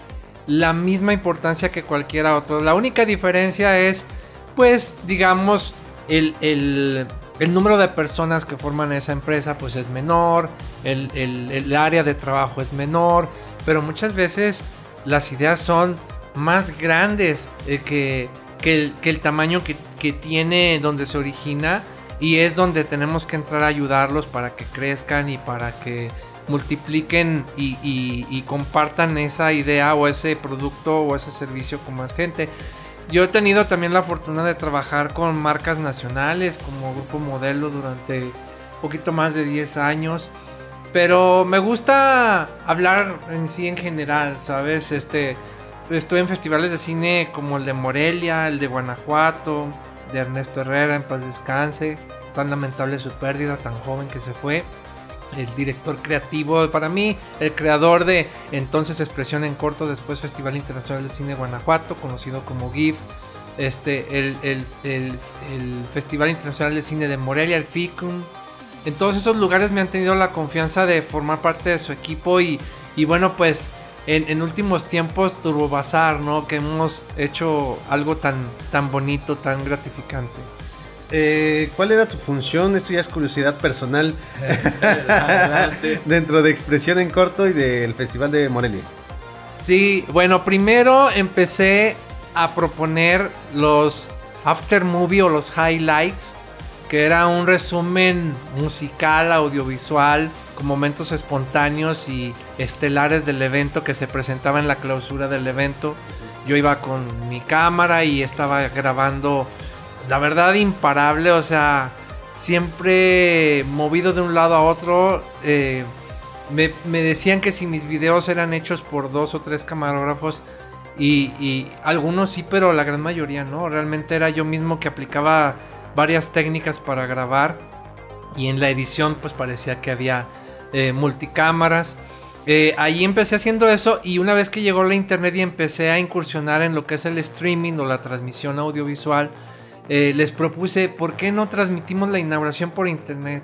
la misma importancia que cualquiera otro. La única diferencia es, pues, digamos, el, el el número de personas que forman esa empresa pues es menor, el, área de trabajo es menor, pero muchas veces las ideas son más grandes eh, que, que, el, tamaño que, tiene donde se origina y es donde tenemos que entrar a ayudarlos para que crezcan y para que multipliquen y compartan esa idea o ese producto o ese servicio con más gente. Yo he tenido también la fortuna de trabajar con marcas nacionales como Grupo Modelo durante un poquito más de 10 años. Pero me gusta hablar en sí en general, ¿sabes? Este, estoy en festivales de cine como el de Morelia, el de Guanajuato, de Ernesto Herrera, en paz descanse. Tan lamentable su pérdida, tan joven que se fue el director creativo, para mí, el creador de entonces Expresión en Corto, después Festival Internacional de Cine Guanajuato, conocido como GIF, este, el, Festival Internacional de Cine de Morelia, el FICUM. En todos esos lugares me han tenido la confianza de formar parte de su equipo y, bueno, pues en, últimos tiempos Turbo Bazar, ¿no? Que hemos hecho algo tan, tan bonito, tan gratificante. Eh, ¿cuál era tu función? Esto ya es curiosidad personal. Dentro de Expresión en Corto y del Festival de Morelia. Sí, bueno, primero empecé a proponer los after movie o los highlights, que era un resumen musical, audiovisual, con momentos espontáneos y estelares del evento que se presentaba en la clausura del evento. Yo iba con mi cámara y estaba grabando la verdad imparable, o sea, siempre movido de un lado a otro. Eh, me, decían que si mis videos eran hechos por dos o tres camarógrafos y, algunos sí, pero la gran mayoría no. Realmente era yo mismo que aplicaba varias técnicas para grabar y en la edición pues parecía que había eh, multicámaras. Eh, ahí empecé haciendo eso y una vez que llegó la internet y empecé a incursionar en lo que es el streaming o la transmisión audiovisual, eh, les propuse, ¿por qué no transmitimos la inauguración por internet?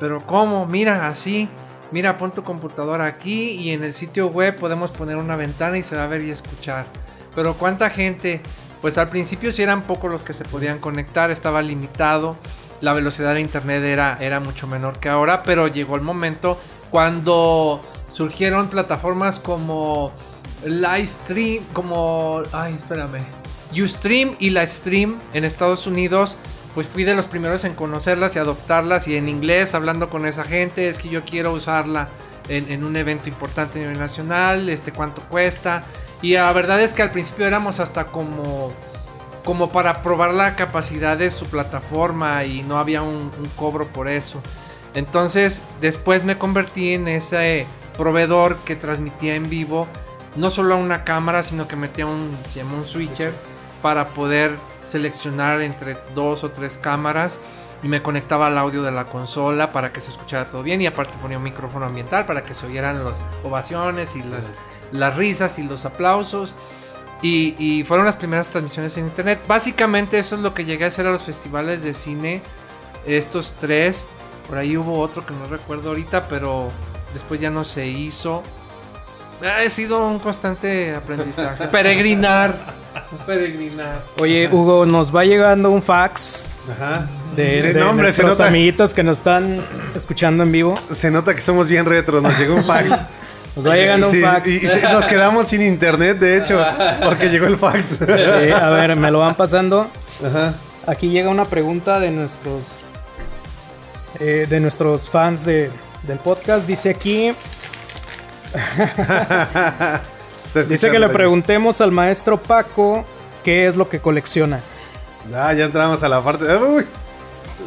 Pero ¿cómo? Mira, así. Mira, pon tu computadora aquí y en el sitio web podemos poner una ventana y se va a ver y escuchar. Pero ¿cuánta gente? Pues al principio sí eran pocos los que se podían conectar, estaba limitado. La velocidad de internet era, era mucho menor que ahora, pero llegó el momento cuando surgieron plataformas como Livestream, como... Ay, espérame. Ustream y Livestream en Estados Unidos, pues fui de los primeros en conocerlas y adoptarlas y en inglés hablando con esa gente, es que yo quiero usarla en, un evento importante a nivel nacional, este cuánto cuesta. Y la verdad es que al principio éramos hasta como como para probar la capacidad de su plataforma y no había un, cobro por eso. Entonces después me convertí en ese proveedor que transmitía en vivo no solo a una cámara, sino que metía un, se llama un switcher para poder seleccionar entre dos o tres cámaras y me conectaba al audio de la consola para que se escuchara todo bien y aparte ponía un micrófono ambiental para que se oyeran las ovaciones y las, las risas y los aplausos. Y, fueron las primeras transmisiones en internet. Básicamente eso es lo que llegué a hacer a los festivales de cine. Estos tres. Por ahí hubo otro que no recuerdo ahorita, pero después ya no se hizo. Ha sido un constante aprendizaje. Peregrinar peregrinar. Oye, Hugo, nos va llegando un fax. Ajá. De, de, amiguitos que nos están escuchando en vivo. Se nota que somos bien retro, nos llegó un fax. Nos va llegando un fax. Y, nos quedamos sin internet, de hecho, porque llegó el fax. a ver, me lo van pasando. Aquí llega una pregunta de nuestros eh, de nuestros fans del podcast. Dice aquí. Dice que le preguntemos al maestro Paco qué es lo que colecciona. Ah, ya entramos a la parte.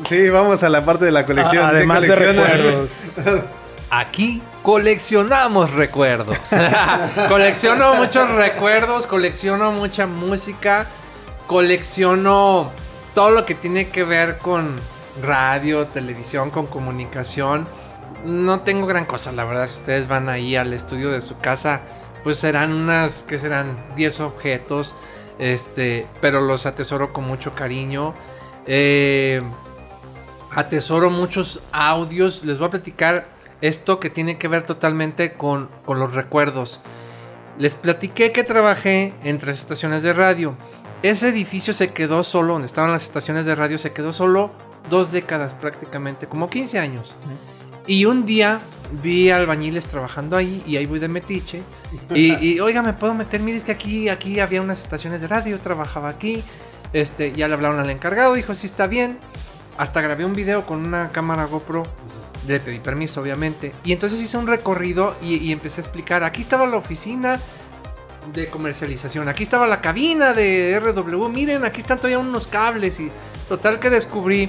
Sí, vamos a la parte de la colección. Ah, además de recuerdos. Aquí coleccionamos recuerdos. colecciono muchos recuerdos, colecciono mucha música, colecciono todo lo que tiene que ver con radio, televisión, con comunicación. No tengo gran cosa, la verdad. Si ustedes van ahí al estudio de su casa, pues serán unas, que serán 10 objetos. Este, pero los atesoro con mucho cariño. Eh, atesoro muchos audios. Les voy a platicar esto que tiene que ver totalmente con, con los recuerdos. Les platiqué que trabajé en tres estaciones de radio. Ese edificio se quedó solo, donde estaban las estaciones de radio, se quedó solo dos décadas prácticamente, como 15 años. Y un día vi albañiles trabajando ahí y ahí voy de metiche. Y, oiga, ¿me puedo meter? Mire, es que aquí, aquí había unas estaciones de radio, trabajaba aquí. Este, ya le hablaron al encargado, dijo, sí está bien. Hasta grabé un video con una cámara GoPro. Le pedí permiso, obviamente. Y entonces hice un recorrido y, y empecé a explicar. Aquí estaba la oficina de comercialización. Aquí estaba la cabina de RW. Miren, aquí están todavía unos cables. Y total que descubrí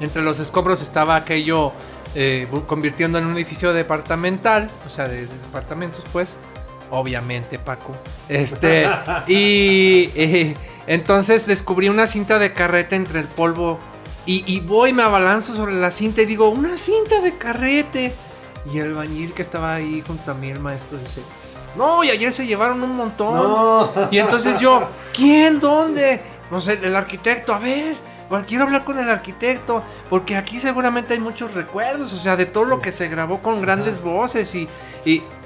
entre los escombros estaba aquello eh, convirtiendo en un edificio departamental, o sea, de, departamentos, pues. Obviamente, Paco. Este. y eh, entonces descubrí una cinta de carrete entre el polvo. Y, voy, me abalanzo sobre la cinta y digo, una cinta de carrete. Y el bañil que estaba ahí junto a mí, el maestro, dice, no, y ayer se llevaron un montón. Y entonces yo, ¿quién? ¿Dónde? No sé, el arquitecto, a ver quiero hablar con el arquitecto, porque aquí seguramente hay muchos recuerdos, o sea, de todo lo que se grabó con grandes voces y,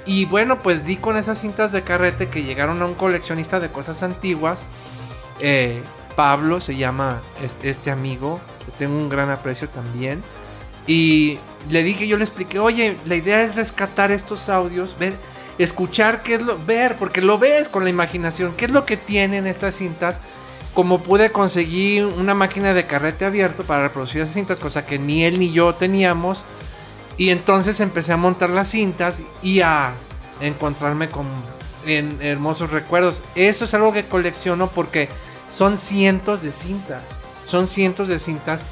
y, bueno, pues di con esas cintas de carrete que llegaron a un coleccionista de cosas antiguas. Eh, Pablo se llama este, amigo, que tengo un gran aprecio también. Y le dije, yo le expliqué, oye, la idea es rescatar estos audios, ver, escuchar qué es lo, ver, porque lo ves con la imaginación, qué es lo que tienen estas cintas como pude conseguir una máquina de carrete abierto para reproducir esas cintas, cosa que ni él ni yo teníamos. Y entonces empecé a montar las cintas y a encontrarme con en hermosos recuerdos. Eso es algo que colecciono porque son cientos de cintas. Son cientos de cintas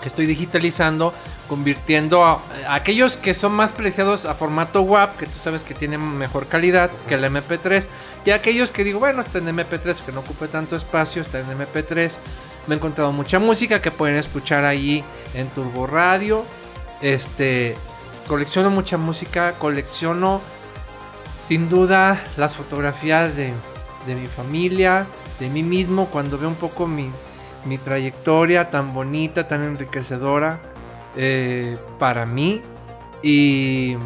que estoy digitalizando, convirtiendo a, aquellos que son más preciados a formato WAP, que tú sabes que tienen mejor calidad que el MP3, y aquellos que digo, bueno, está en MP3, que no ocupe tanto espacio, está en MP3. Me he encontrado mucha música que pueden escuchar ahí en Turbo Radio. Este, colecciono mucha música, colecciono sin duda las fotografías de, de mi familia, de mí mismo, cuando veo un poco mi, mi trayectoria tan bonita, tan enriquecedora eh, para mí. Y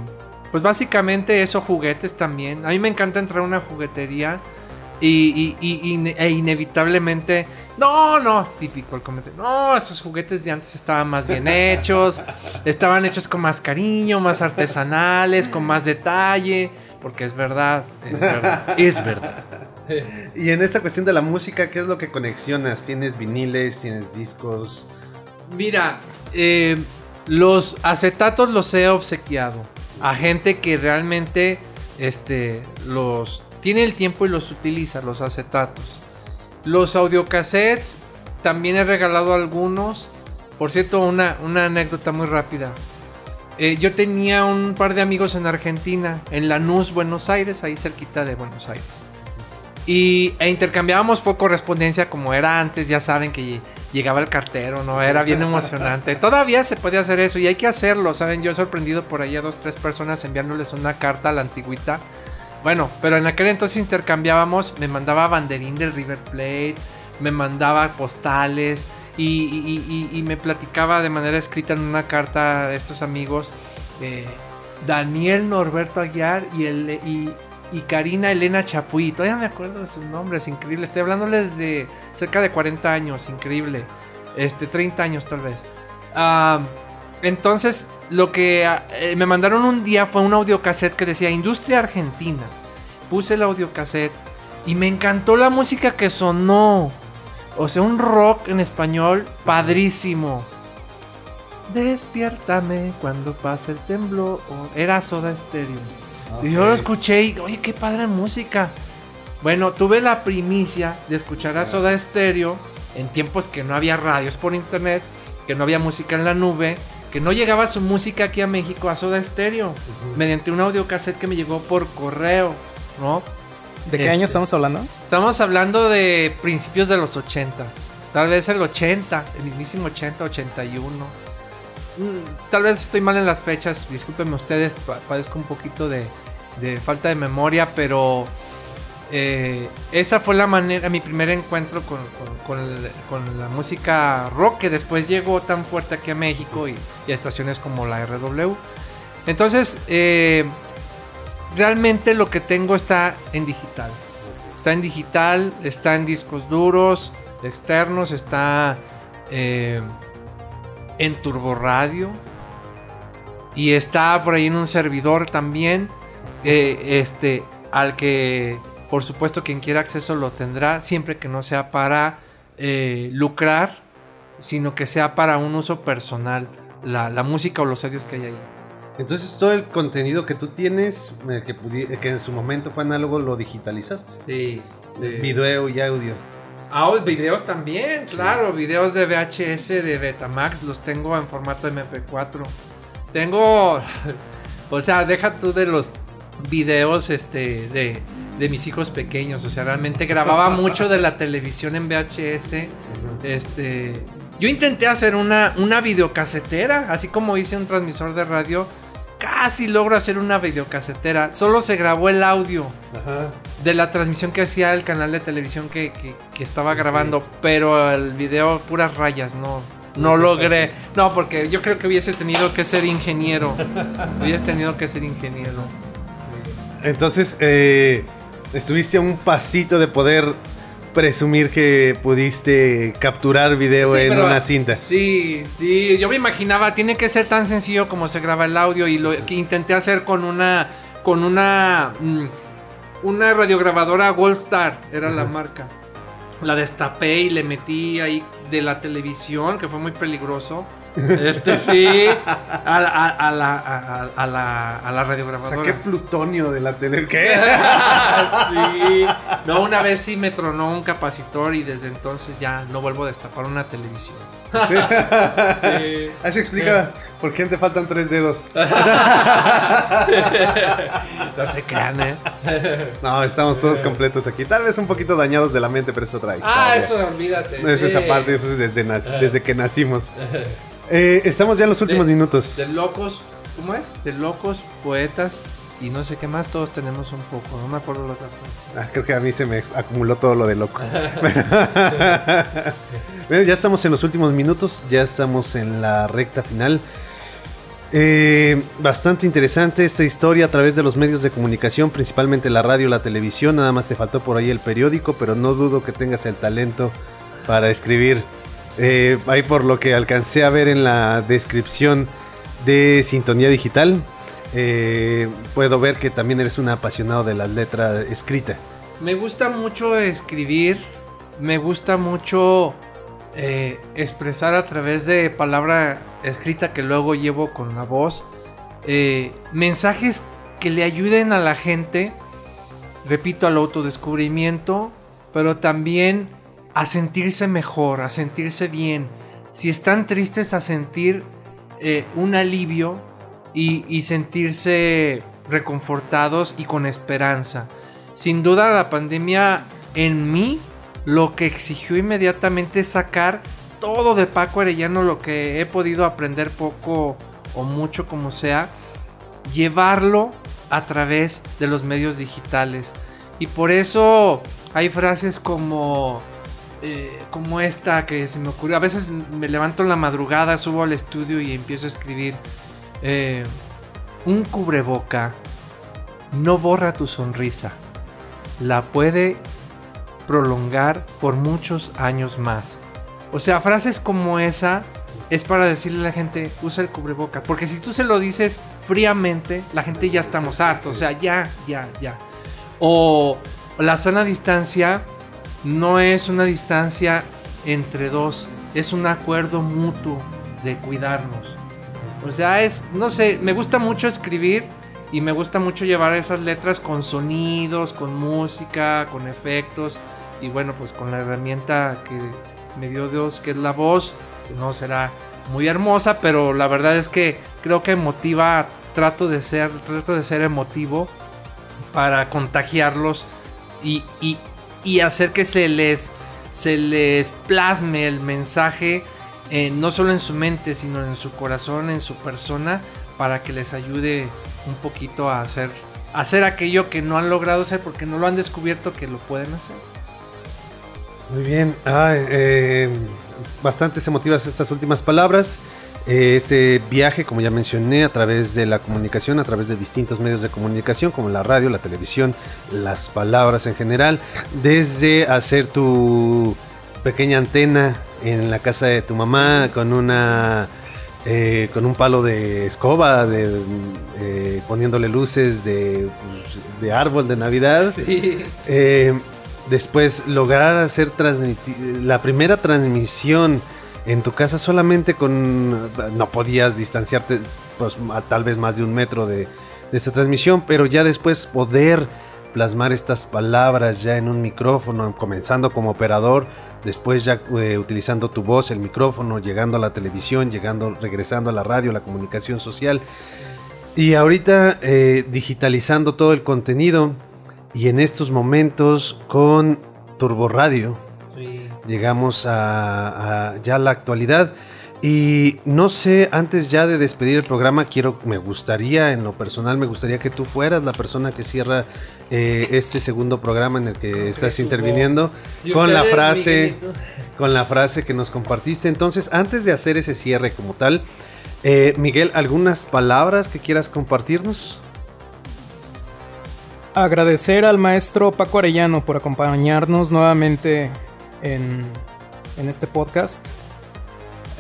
pues básicamente eso, juguetes también. A mí me encanta entrar a una juguetería y, e inevitablemente, no, no, típico el comentario, no, esos juguetes de antes estaban más bien hechos, estaban hechos con más cariño, más artesanales, con más detalle, porque es verdad, es verdad, es verdad. y en esta cuestión de la música, ¿qué es lo que conexionas? ¿Tienes viniles? ¿Tienes discos? Mira, eh, los acetatos los he obsequiado a gente que realmente este, los tiene el tiempo y los utiliza, los acetatos. Los audiocassettes también he regalado algunos. Por cierto, una, una anécdota muy rápida. Eh, yo tenía un par de amigos en Argentina, en Lanús, Buenos Aires, ahí cerquita de Buenos Aires. Y e intercambiábamos por correspondencia como era antes, ya saben que llegaba el cartero, ¿no? Era bien emocionante. Todavía se puede hacer eso y hay que hacerlo, ¿saben? Yo he sorprendido por ahí a dos, tres personas enviándoles una carta a la antigüita. Bueno, pero en aquel entonces intercambiábamos, me mandaba banderín del River Plate, me mandaba postales y, me platicaba de manera escrita en una carta a estos amigos. Eh, Daniel Norberto Aguiar y, el, y, y Karina Elena Chapuy. Todavía me acuerdo de sus nombres, increíble. Estoy hablándoles de cerca de 40 años, increíble. Este, 30 años tal vez. entonces, lo que eh, me mandaron un día fue un audiocassette que decía Industria Argentina. Puse el audiocassette y me encantó la música que sonó. O sea, un rock en español padrísimo. Despiértame cuando pase el temblor. Era Soda Stereo. Y yo lo escuché y, oye, qué padre música. Bueno, tuve la primicia de escuchar a Soda Stereo en tiempos que no había radios por internet, que no había música en la nube, que no llegaba su música aquí a México a Soda Stereo, mediante un audio cassette que me llegó por correo, ¿no? ¿De qué año este, estamos hablando? Estamos hablando de principios de los 80, tal vez el 80, el mismísimo 80, 81. Mm, tal vez estoy mal en las fechas, discúlpenme ustedes, padezco un poquito de, de falta de memoria, pero eh, esa fue la manera, mi primer encuentro con, la música rock que después llegó tan fuerte aquí a México y, a estaciones como la RW. Entonces, eh, realmente lo que tengo está en digital. Está en digital, está en discos duros, externos, está eh, en Turbo Radio y está por ahí en un servidor también. Este, al que por supuesto, quien quiera acceso lo tendrá, siempre que no sea para eh, lucrar, sino que sea para un uso personal, la, música o los audios que hay ahí. Entonces todo el contenido que tú tienes, eh, que, que, en su momento fue análogo, lo digitalizaste. Sí. Video y audio. Ah, videos también, claro. Videos de VHS, de Betamax, los tengo en formato MP4. Tengo, o sea, deja tú de los videos este, de, de mis hijos pequeños. O sea, realmente grababa mucho de la televisión en VHS. Este. Yo intenté hacer una, una videocasetera, así como hice un transmisor de radio. Casi logro hacer una videocasetera. Solo se grabó el audio de la transmisión que hacía el canal de televisión que, estaba grabando. Pero el video, puras rayas, no. No logré. No, porque yo creo que hubiese tenido que ser ingeniero. hubiese tenido que ser ingeniero. Entonces, eh, estuviste a un pasito de poder presumir que pudiste capturar video en una cinta. Sí, sí, yo me imaginaba, tiene que ser tan sencillo como se graba el audio y lo que intenté hacer con una con una mm, una radiograbadora Gold Star, era la marca. La destapé y le metí ahí de la televisión, que fue muy peligroso. Este sí, a, la, a, la, a, la, a la radiograbadora. Saqué plutonio de la tele. ¿Qué? sí. No, una vez sí me tronó un capacitor y desde entonces ya no vuelvo a destapar una televisión. Sí. sí. Así explica por qué te faltan tres dedos. no se crean, ¿eh? No, estamos todos completos aquí. Tal vez un poquito dañados de la mente, pero es otra historia. Ah, eso olvídate. Eso es esa parte, eso es desde, desde que nacimos. Eh, estamos ya en los últimos minutos. De locos, ¿cómo es? De locos, poetas y no sé qué más, todos tenemos un poco. No me acuerdo la otra cosa. Ah, creo que a mí se me acumuló todo lo de loco. bueno, ya estamos en los últimos minutos, ya estamos en la recta final. Eh, bastante interesante esta historia a través de los medios de comunicación, principalmente la radio, la televisión. Nada más te faltó por ahí el periódico, pero no dudo que tengas el talento para escribir eh, ahí por lo que alcancé a ver en la descripción de Sintonía Digital, eh, puedo ver que también eres un apasionado de la letra escrita. Me gusta mucho escribir, me gusta mucho eh, expresar a través de palabra escrita que luego llevo con la voz, mensajes que le ayuden a la gente, repito, al autodescubrimiento, pero también a sentirse mejor, a sentirse bien. Si están tristes, a sentir eh, un alivio y, sentirse reconfortados y con esperanza. Sin duda la pandemia en mí lo que exigió inmediatamente es sacar todo de Paco Arellano, lo que he podido aprender poco o mucho como sea, llevarlo a través de los medios digitales. Y por eso hay frases como eh, como esta que se me ocurrió. A veces me levanto en la madrugada, subo al estudio y empiezo a escribir. Eh, un cubreboca no borra tu sonrisa. La puede prolongar por muchos años más. O sea, frases como esa es para decirle a la gente, usa el cubrebocas. Porque si tú se lo dices fríamente, la gente ya estamos hartos. O sea, ya, ya, ya. O la sana distancia no es una distancia entre dos, es un acuerdo mutuo de cuidarnos. O sea, es, no sé, me gusta mucho escribir y me gusta mucho llevar esas letras con sonidos, con música, con efectos y bueno, pues con la herramienta que me dio Dios, que es la voz, no será muy hermosa, pero la verdad es que creo que emotiva, trato de ser, trato de ser emotivo para contagiarlos y, y, hacer que se les, se les plasme el mensaje, eh, no solo en su mente, sino en su corazón, en su persona, para que les ayude un poquito a hacer, hacer aquello que no han logrado hacer porque no lo han descubierto que lo pueden hacer. Muy bien, ah, eh, bastantes emotivas estas últimas palabras. Eh, ese viaje, como ya mencioné, a través de la comunicación, a través de distintos medios de comunicación, como la radio, la televisión, las palabras en general, desde hacer tu pequeña antena en la casa de tu mamá con una eh, con un palo de escoba, de, eh, poniéndole luces de, pues, de, árbol de Navidad. Después lograr hacer la primera transmisión en tu casa solamente con... No podías distanciarte pues, tal vez más de un metro de, esta transmisión, pero ya después poder plasmar estas palabras ya en un micrófono, comenzando como operador, después ya eh, utilizando tu voz, el micrófono, llegando a la televisión, llegando, regresando a la radio, la comunicación social. Y ahorita eh, digitalizando todo el contenido y en estos momentos con Turbo Radio llegamos a, ya la actualidad. Y no sé, antes ya de despedir el programa, quiero, me gustaría, en lo personal, me gustaría que tú fueras la persona que cierra eh, este segundo programa en el que estás interviniendo con la frase, con la frase que nos compartiste. Entonces, antes de hacer ese cierre como tal, eh, Miguel, ¿algunas palabras que quieras compartirnos? Agradecer al maestro Paco Arellano por acompañarnos nuevamente en, este podcast.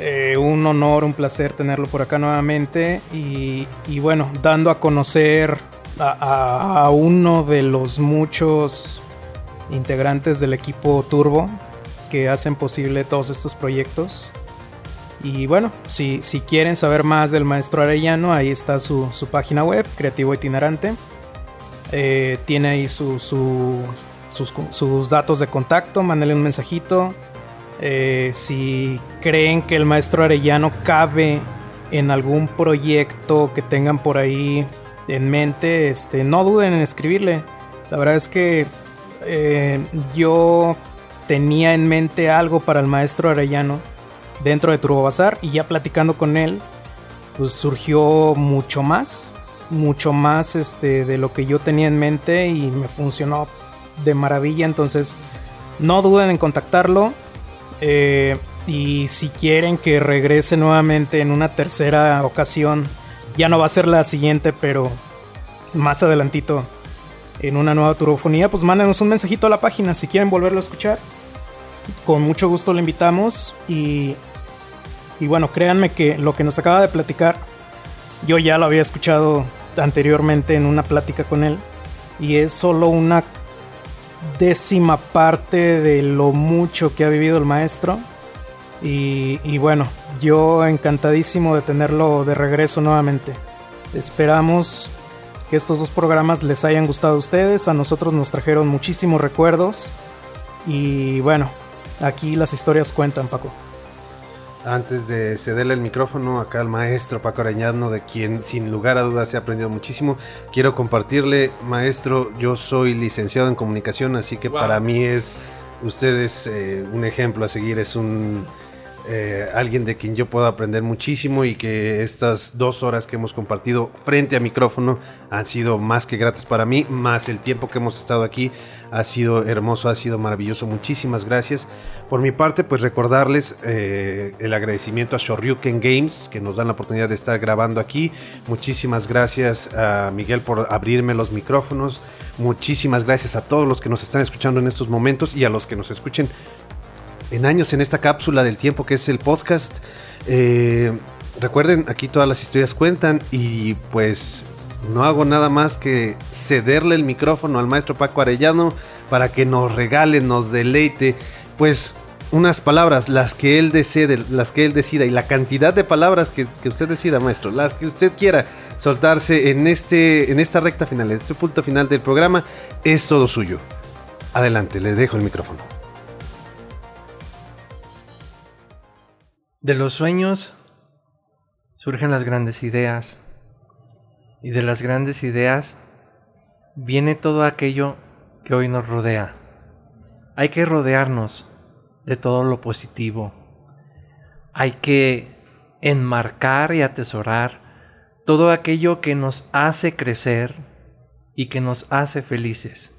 Eh, un honor, un placer tenerlo por acá nuevamente y, bueno, dando a conocer a, uno de los muchos integrantes del equipo Turbo que hacen posible todos estos proyectos. Y bueno, si, si quieren saber más del maestro Arellano, ahí está su, página web, Creativo Itinerante. Eh, tiene ahí su, sus, datos de contacto, mándenle un mensajito. Eh, si creen que el maestro Arellano cabe en algún proyecto que tengan por ahí en mente, este, no duden en escribirle. La verdad es que eh, yo tenía en mente algo para el maestro Arellano dentro de Turbo Bazar y ya platicando con él, pues surgió mucho más, mucho más este, de lo que yo tenía en mente y me funcionó de maravilla. Entonces, no duden en contactarlo. Eh, y si quieren que regrese nuevamente en una tercera ocasión, ya no va a ser la siguiente, pero más adelantito en una nueva turbofonía, pues mándenos un mensajito a la página si quieren volverlo a escuchar. Con mucho gusto lo invitamos y, y bueno, créanme que lo que nos acaba de platicar, yo ya lo había escuchado anteriormente en una plática con él y es solo una décima parte de lo mucho que ha vivido el maestro. Y, bueno, yo encantadísimo de tenerlo de regreso nuevamente. Esperamos que estos dos programas les hayan gustado a ustedes. A nosotros nos trajeron muchísimos recuerdos. Y bueno, aquí las historias cuentan, Paco. Antes de cederle el micrófono acá al maestro Paco Arañano, de quien sin lugar a dudas se ha aprendido muchísimo, quiero compartirle, maestro, yo soy licenciado en comunicación, así que para mí es, usted es eh, un ejemplo a seguir, es un eh, alguien de quien yo puedo aprender muchísimo y que estas dos horas que hemos compartido frente a micrófono han sido más que gratas para mí, más el tiempo que hemos estado aquí ha sido hermoso, ha sido maravilloso. Muchísimas gracias. Por mi parte, pues recordarles eh, el agradecimiento a Shoryuken Games que nos dan la oportunidad de estar grabando aquí. Muchísimas gracias a Miguel por abrirme los micrófonos. Muchísimas gracias a todos los que nos están escuchando en estos momentos y a los que nos escuchen en años en esta cápsula del tiempo que es el podcast. Eh, recuerden, aquí todas las historias cuentan y pues no hago nada más que cederle el micrófono al maestro Paco Arellano para que nos regale, nos deleite, pues unas palabras, las que él desee, las que él decida y la cantidad de palabras que, usted decida, maestro, las que usted quiera soltarse en, este, en esta recta final, en este punto final del programa, es todo suyo. Adelante, le dejo el micrófono. De los sueños surgen las grandes ideas y de las grandes ideas viene todo aquello que hoy nos rodea. Hay que rodearnos de todo lo positivo. Hay que enmarcar y atesorar todo aquello que nos hace crecer y que nos hace felices,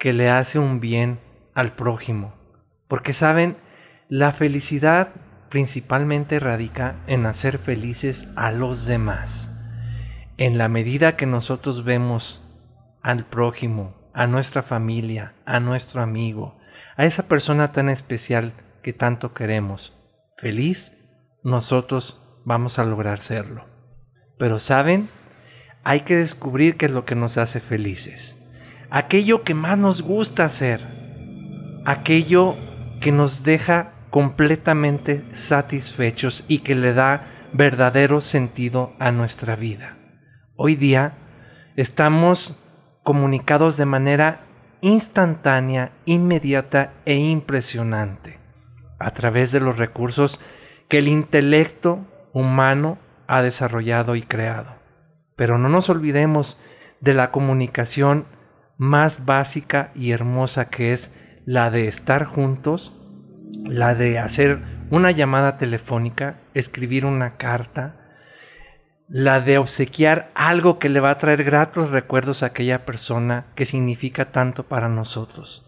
que le hace un bien al prójimo. Porque saben, la felicidad principalmente radica en hacer felices a los demás. En la medida que nosotros vemos al prójimo, a nuestra familia, a nuestro amigo, a esa persona tan especial que tanto queremos, feliz, nosotros vamos a lograr serlo. Pero saben, hay que descubrir qué es lo que nos hace felices. Aquello que más nos gusta hacer. Aquello que nos deja completamente satisfechos y que le da verdadero sentido a nuestra vida. Hoy día estamos comunicados de manera instantánea, inmediata e impresionante a través de los recursos que el intelecto humano ha desarrollado y creado. Pero no nos olvidemos de la comunicación más básica y hermosa que es la de estar juntos la de hacer una llamada telefónica, escribir una carta, la de obsequiar algo que le va a traer gratos recuerdos a aquella persona que significa tanto para nosotros.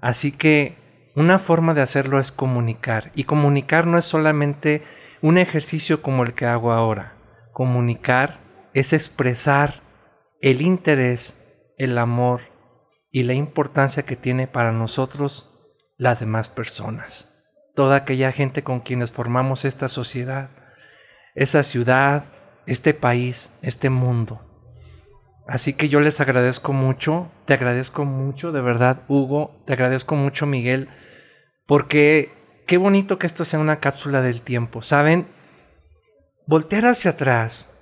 Así que una forma de hacerlo es comunicar. Y comunicar no es solamente un ejercicio como el que hago ahora. Comunicar es expresar el interés, el amor y la importancia que tiene para nosotros las demás personas, toda aquella gente con quienes formamos esta sociedad, esa ciudad, este país, este mundo. Así que yo les agradezco mucho, te agradezco mucho, de verdad, Hugo, te agradezco mucho, Miguel, porque qué bonito que esto sea una cápsula del tiempo. ¿Saben? Voltear hacia atrás,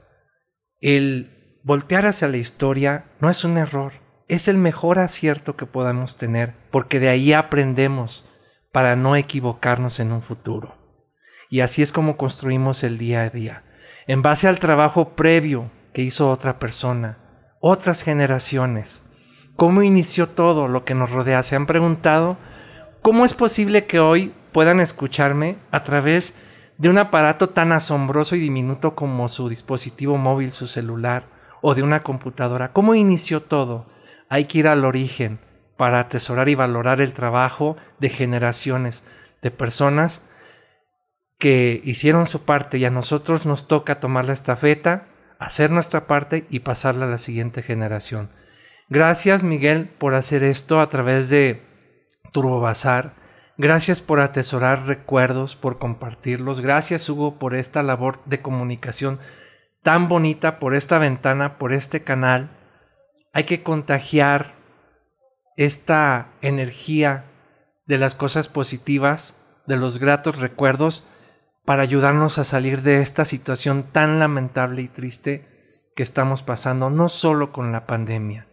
el voltear hacia la historia no es un error es el mejor acierto que podamos tener, porque de ahí aprendemos para no equivocarnos en un futuro. Y así es como construimos el día a día, en base al trabajo previo que hizo otra persona, otras generaciones. ¿Cómo inició todo lo que nos rodea? ¿Se han preguntado cómo es posible que hoy puedan escucharme a través de un aparato tan asombroso y diminuto como su dispositivo móvil, su celular o de una computadora? ¿Cómo inició todo? Hay que ir al origen para atesorar y valorar el trabajo de generaciones de personas que hicieron su parte y a nosotros nos toca tomar la estafeta, hacer nuestra parte y pasarla a la siguiente generación. Gracias Miguel por hacer esto a través de Turbo Bazar. Gracias por atesorar recuerdos, por compartirlos. Gracias Hugo por esta labor de comunicación tan bonita, por esta ventana, por este canal hay que contagiar esta energía de las cosas positivas, de los gratos recuerdos, para ayudarnos a salir de esta situación tan lamentable y triste que estamos pasando, no solo con la pandemia.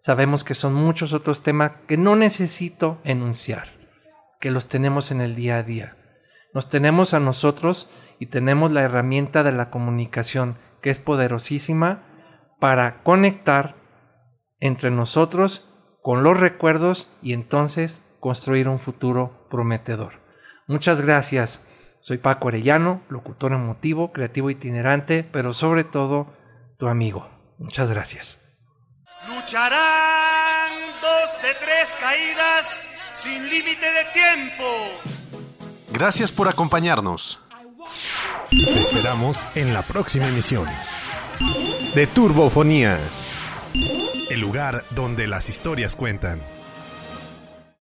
Sabemos que son muchos otros temas que no necesito enunciar, que los tenemos en el día a día. Nos tenemos a nosotros y tenemos la herramienta de la comunicación, que es poderosísima para conectar entre nosotros con los recuerdos y entonces construir un futuro prometedor. Muchas gracias. Soy Paco Arellano, locutor emotivo, creativo itinerante, pero sobre todo tu amigo. Muchas gracias. Lucharán dos de tres caídas sin límite de tiempo. Gracias por acompañarnos. Te esperamos en la próxima emisión de Turbofonía el lugar donde las historias cuentan.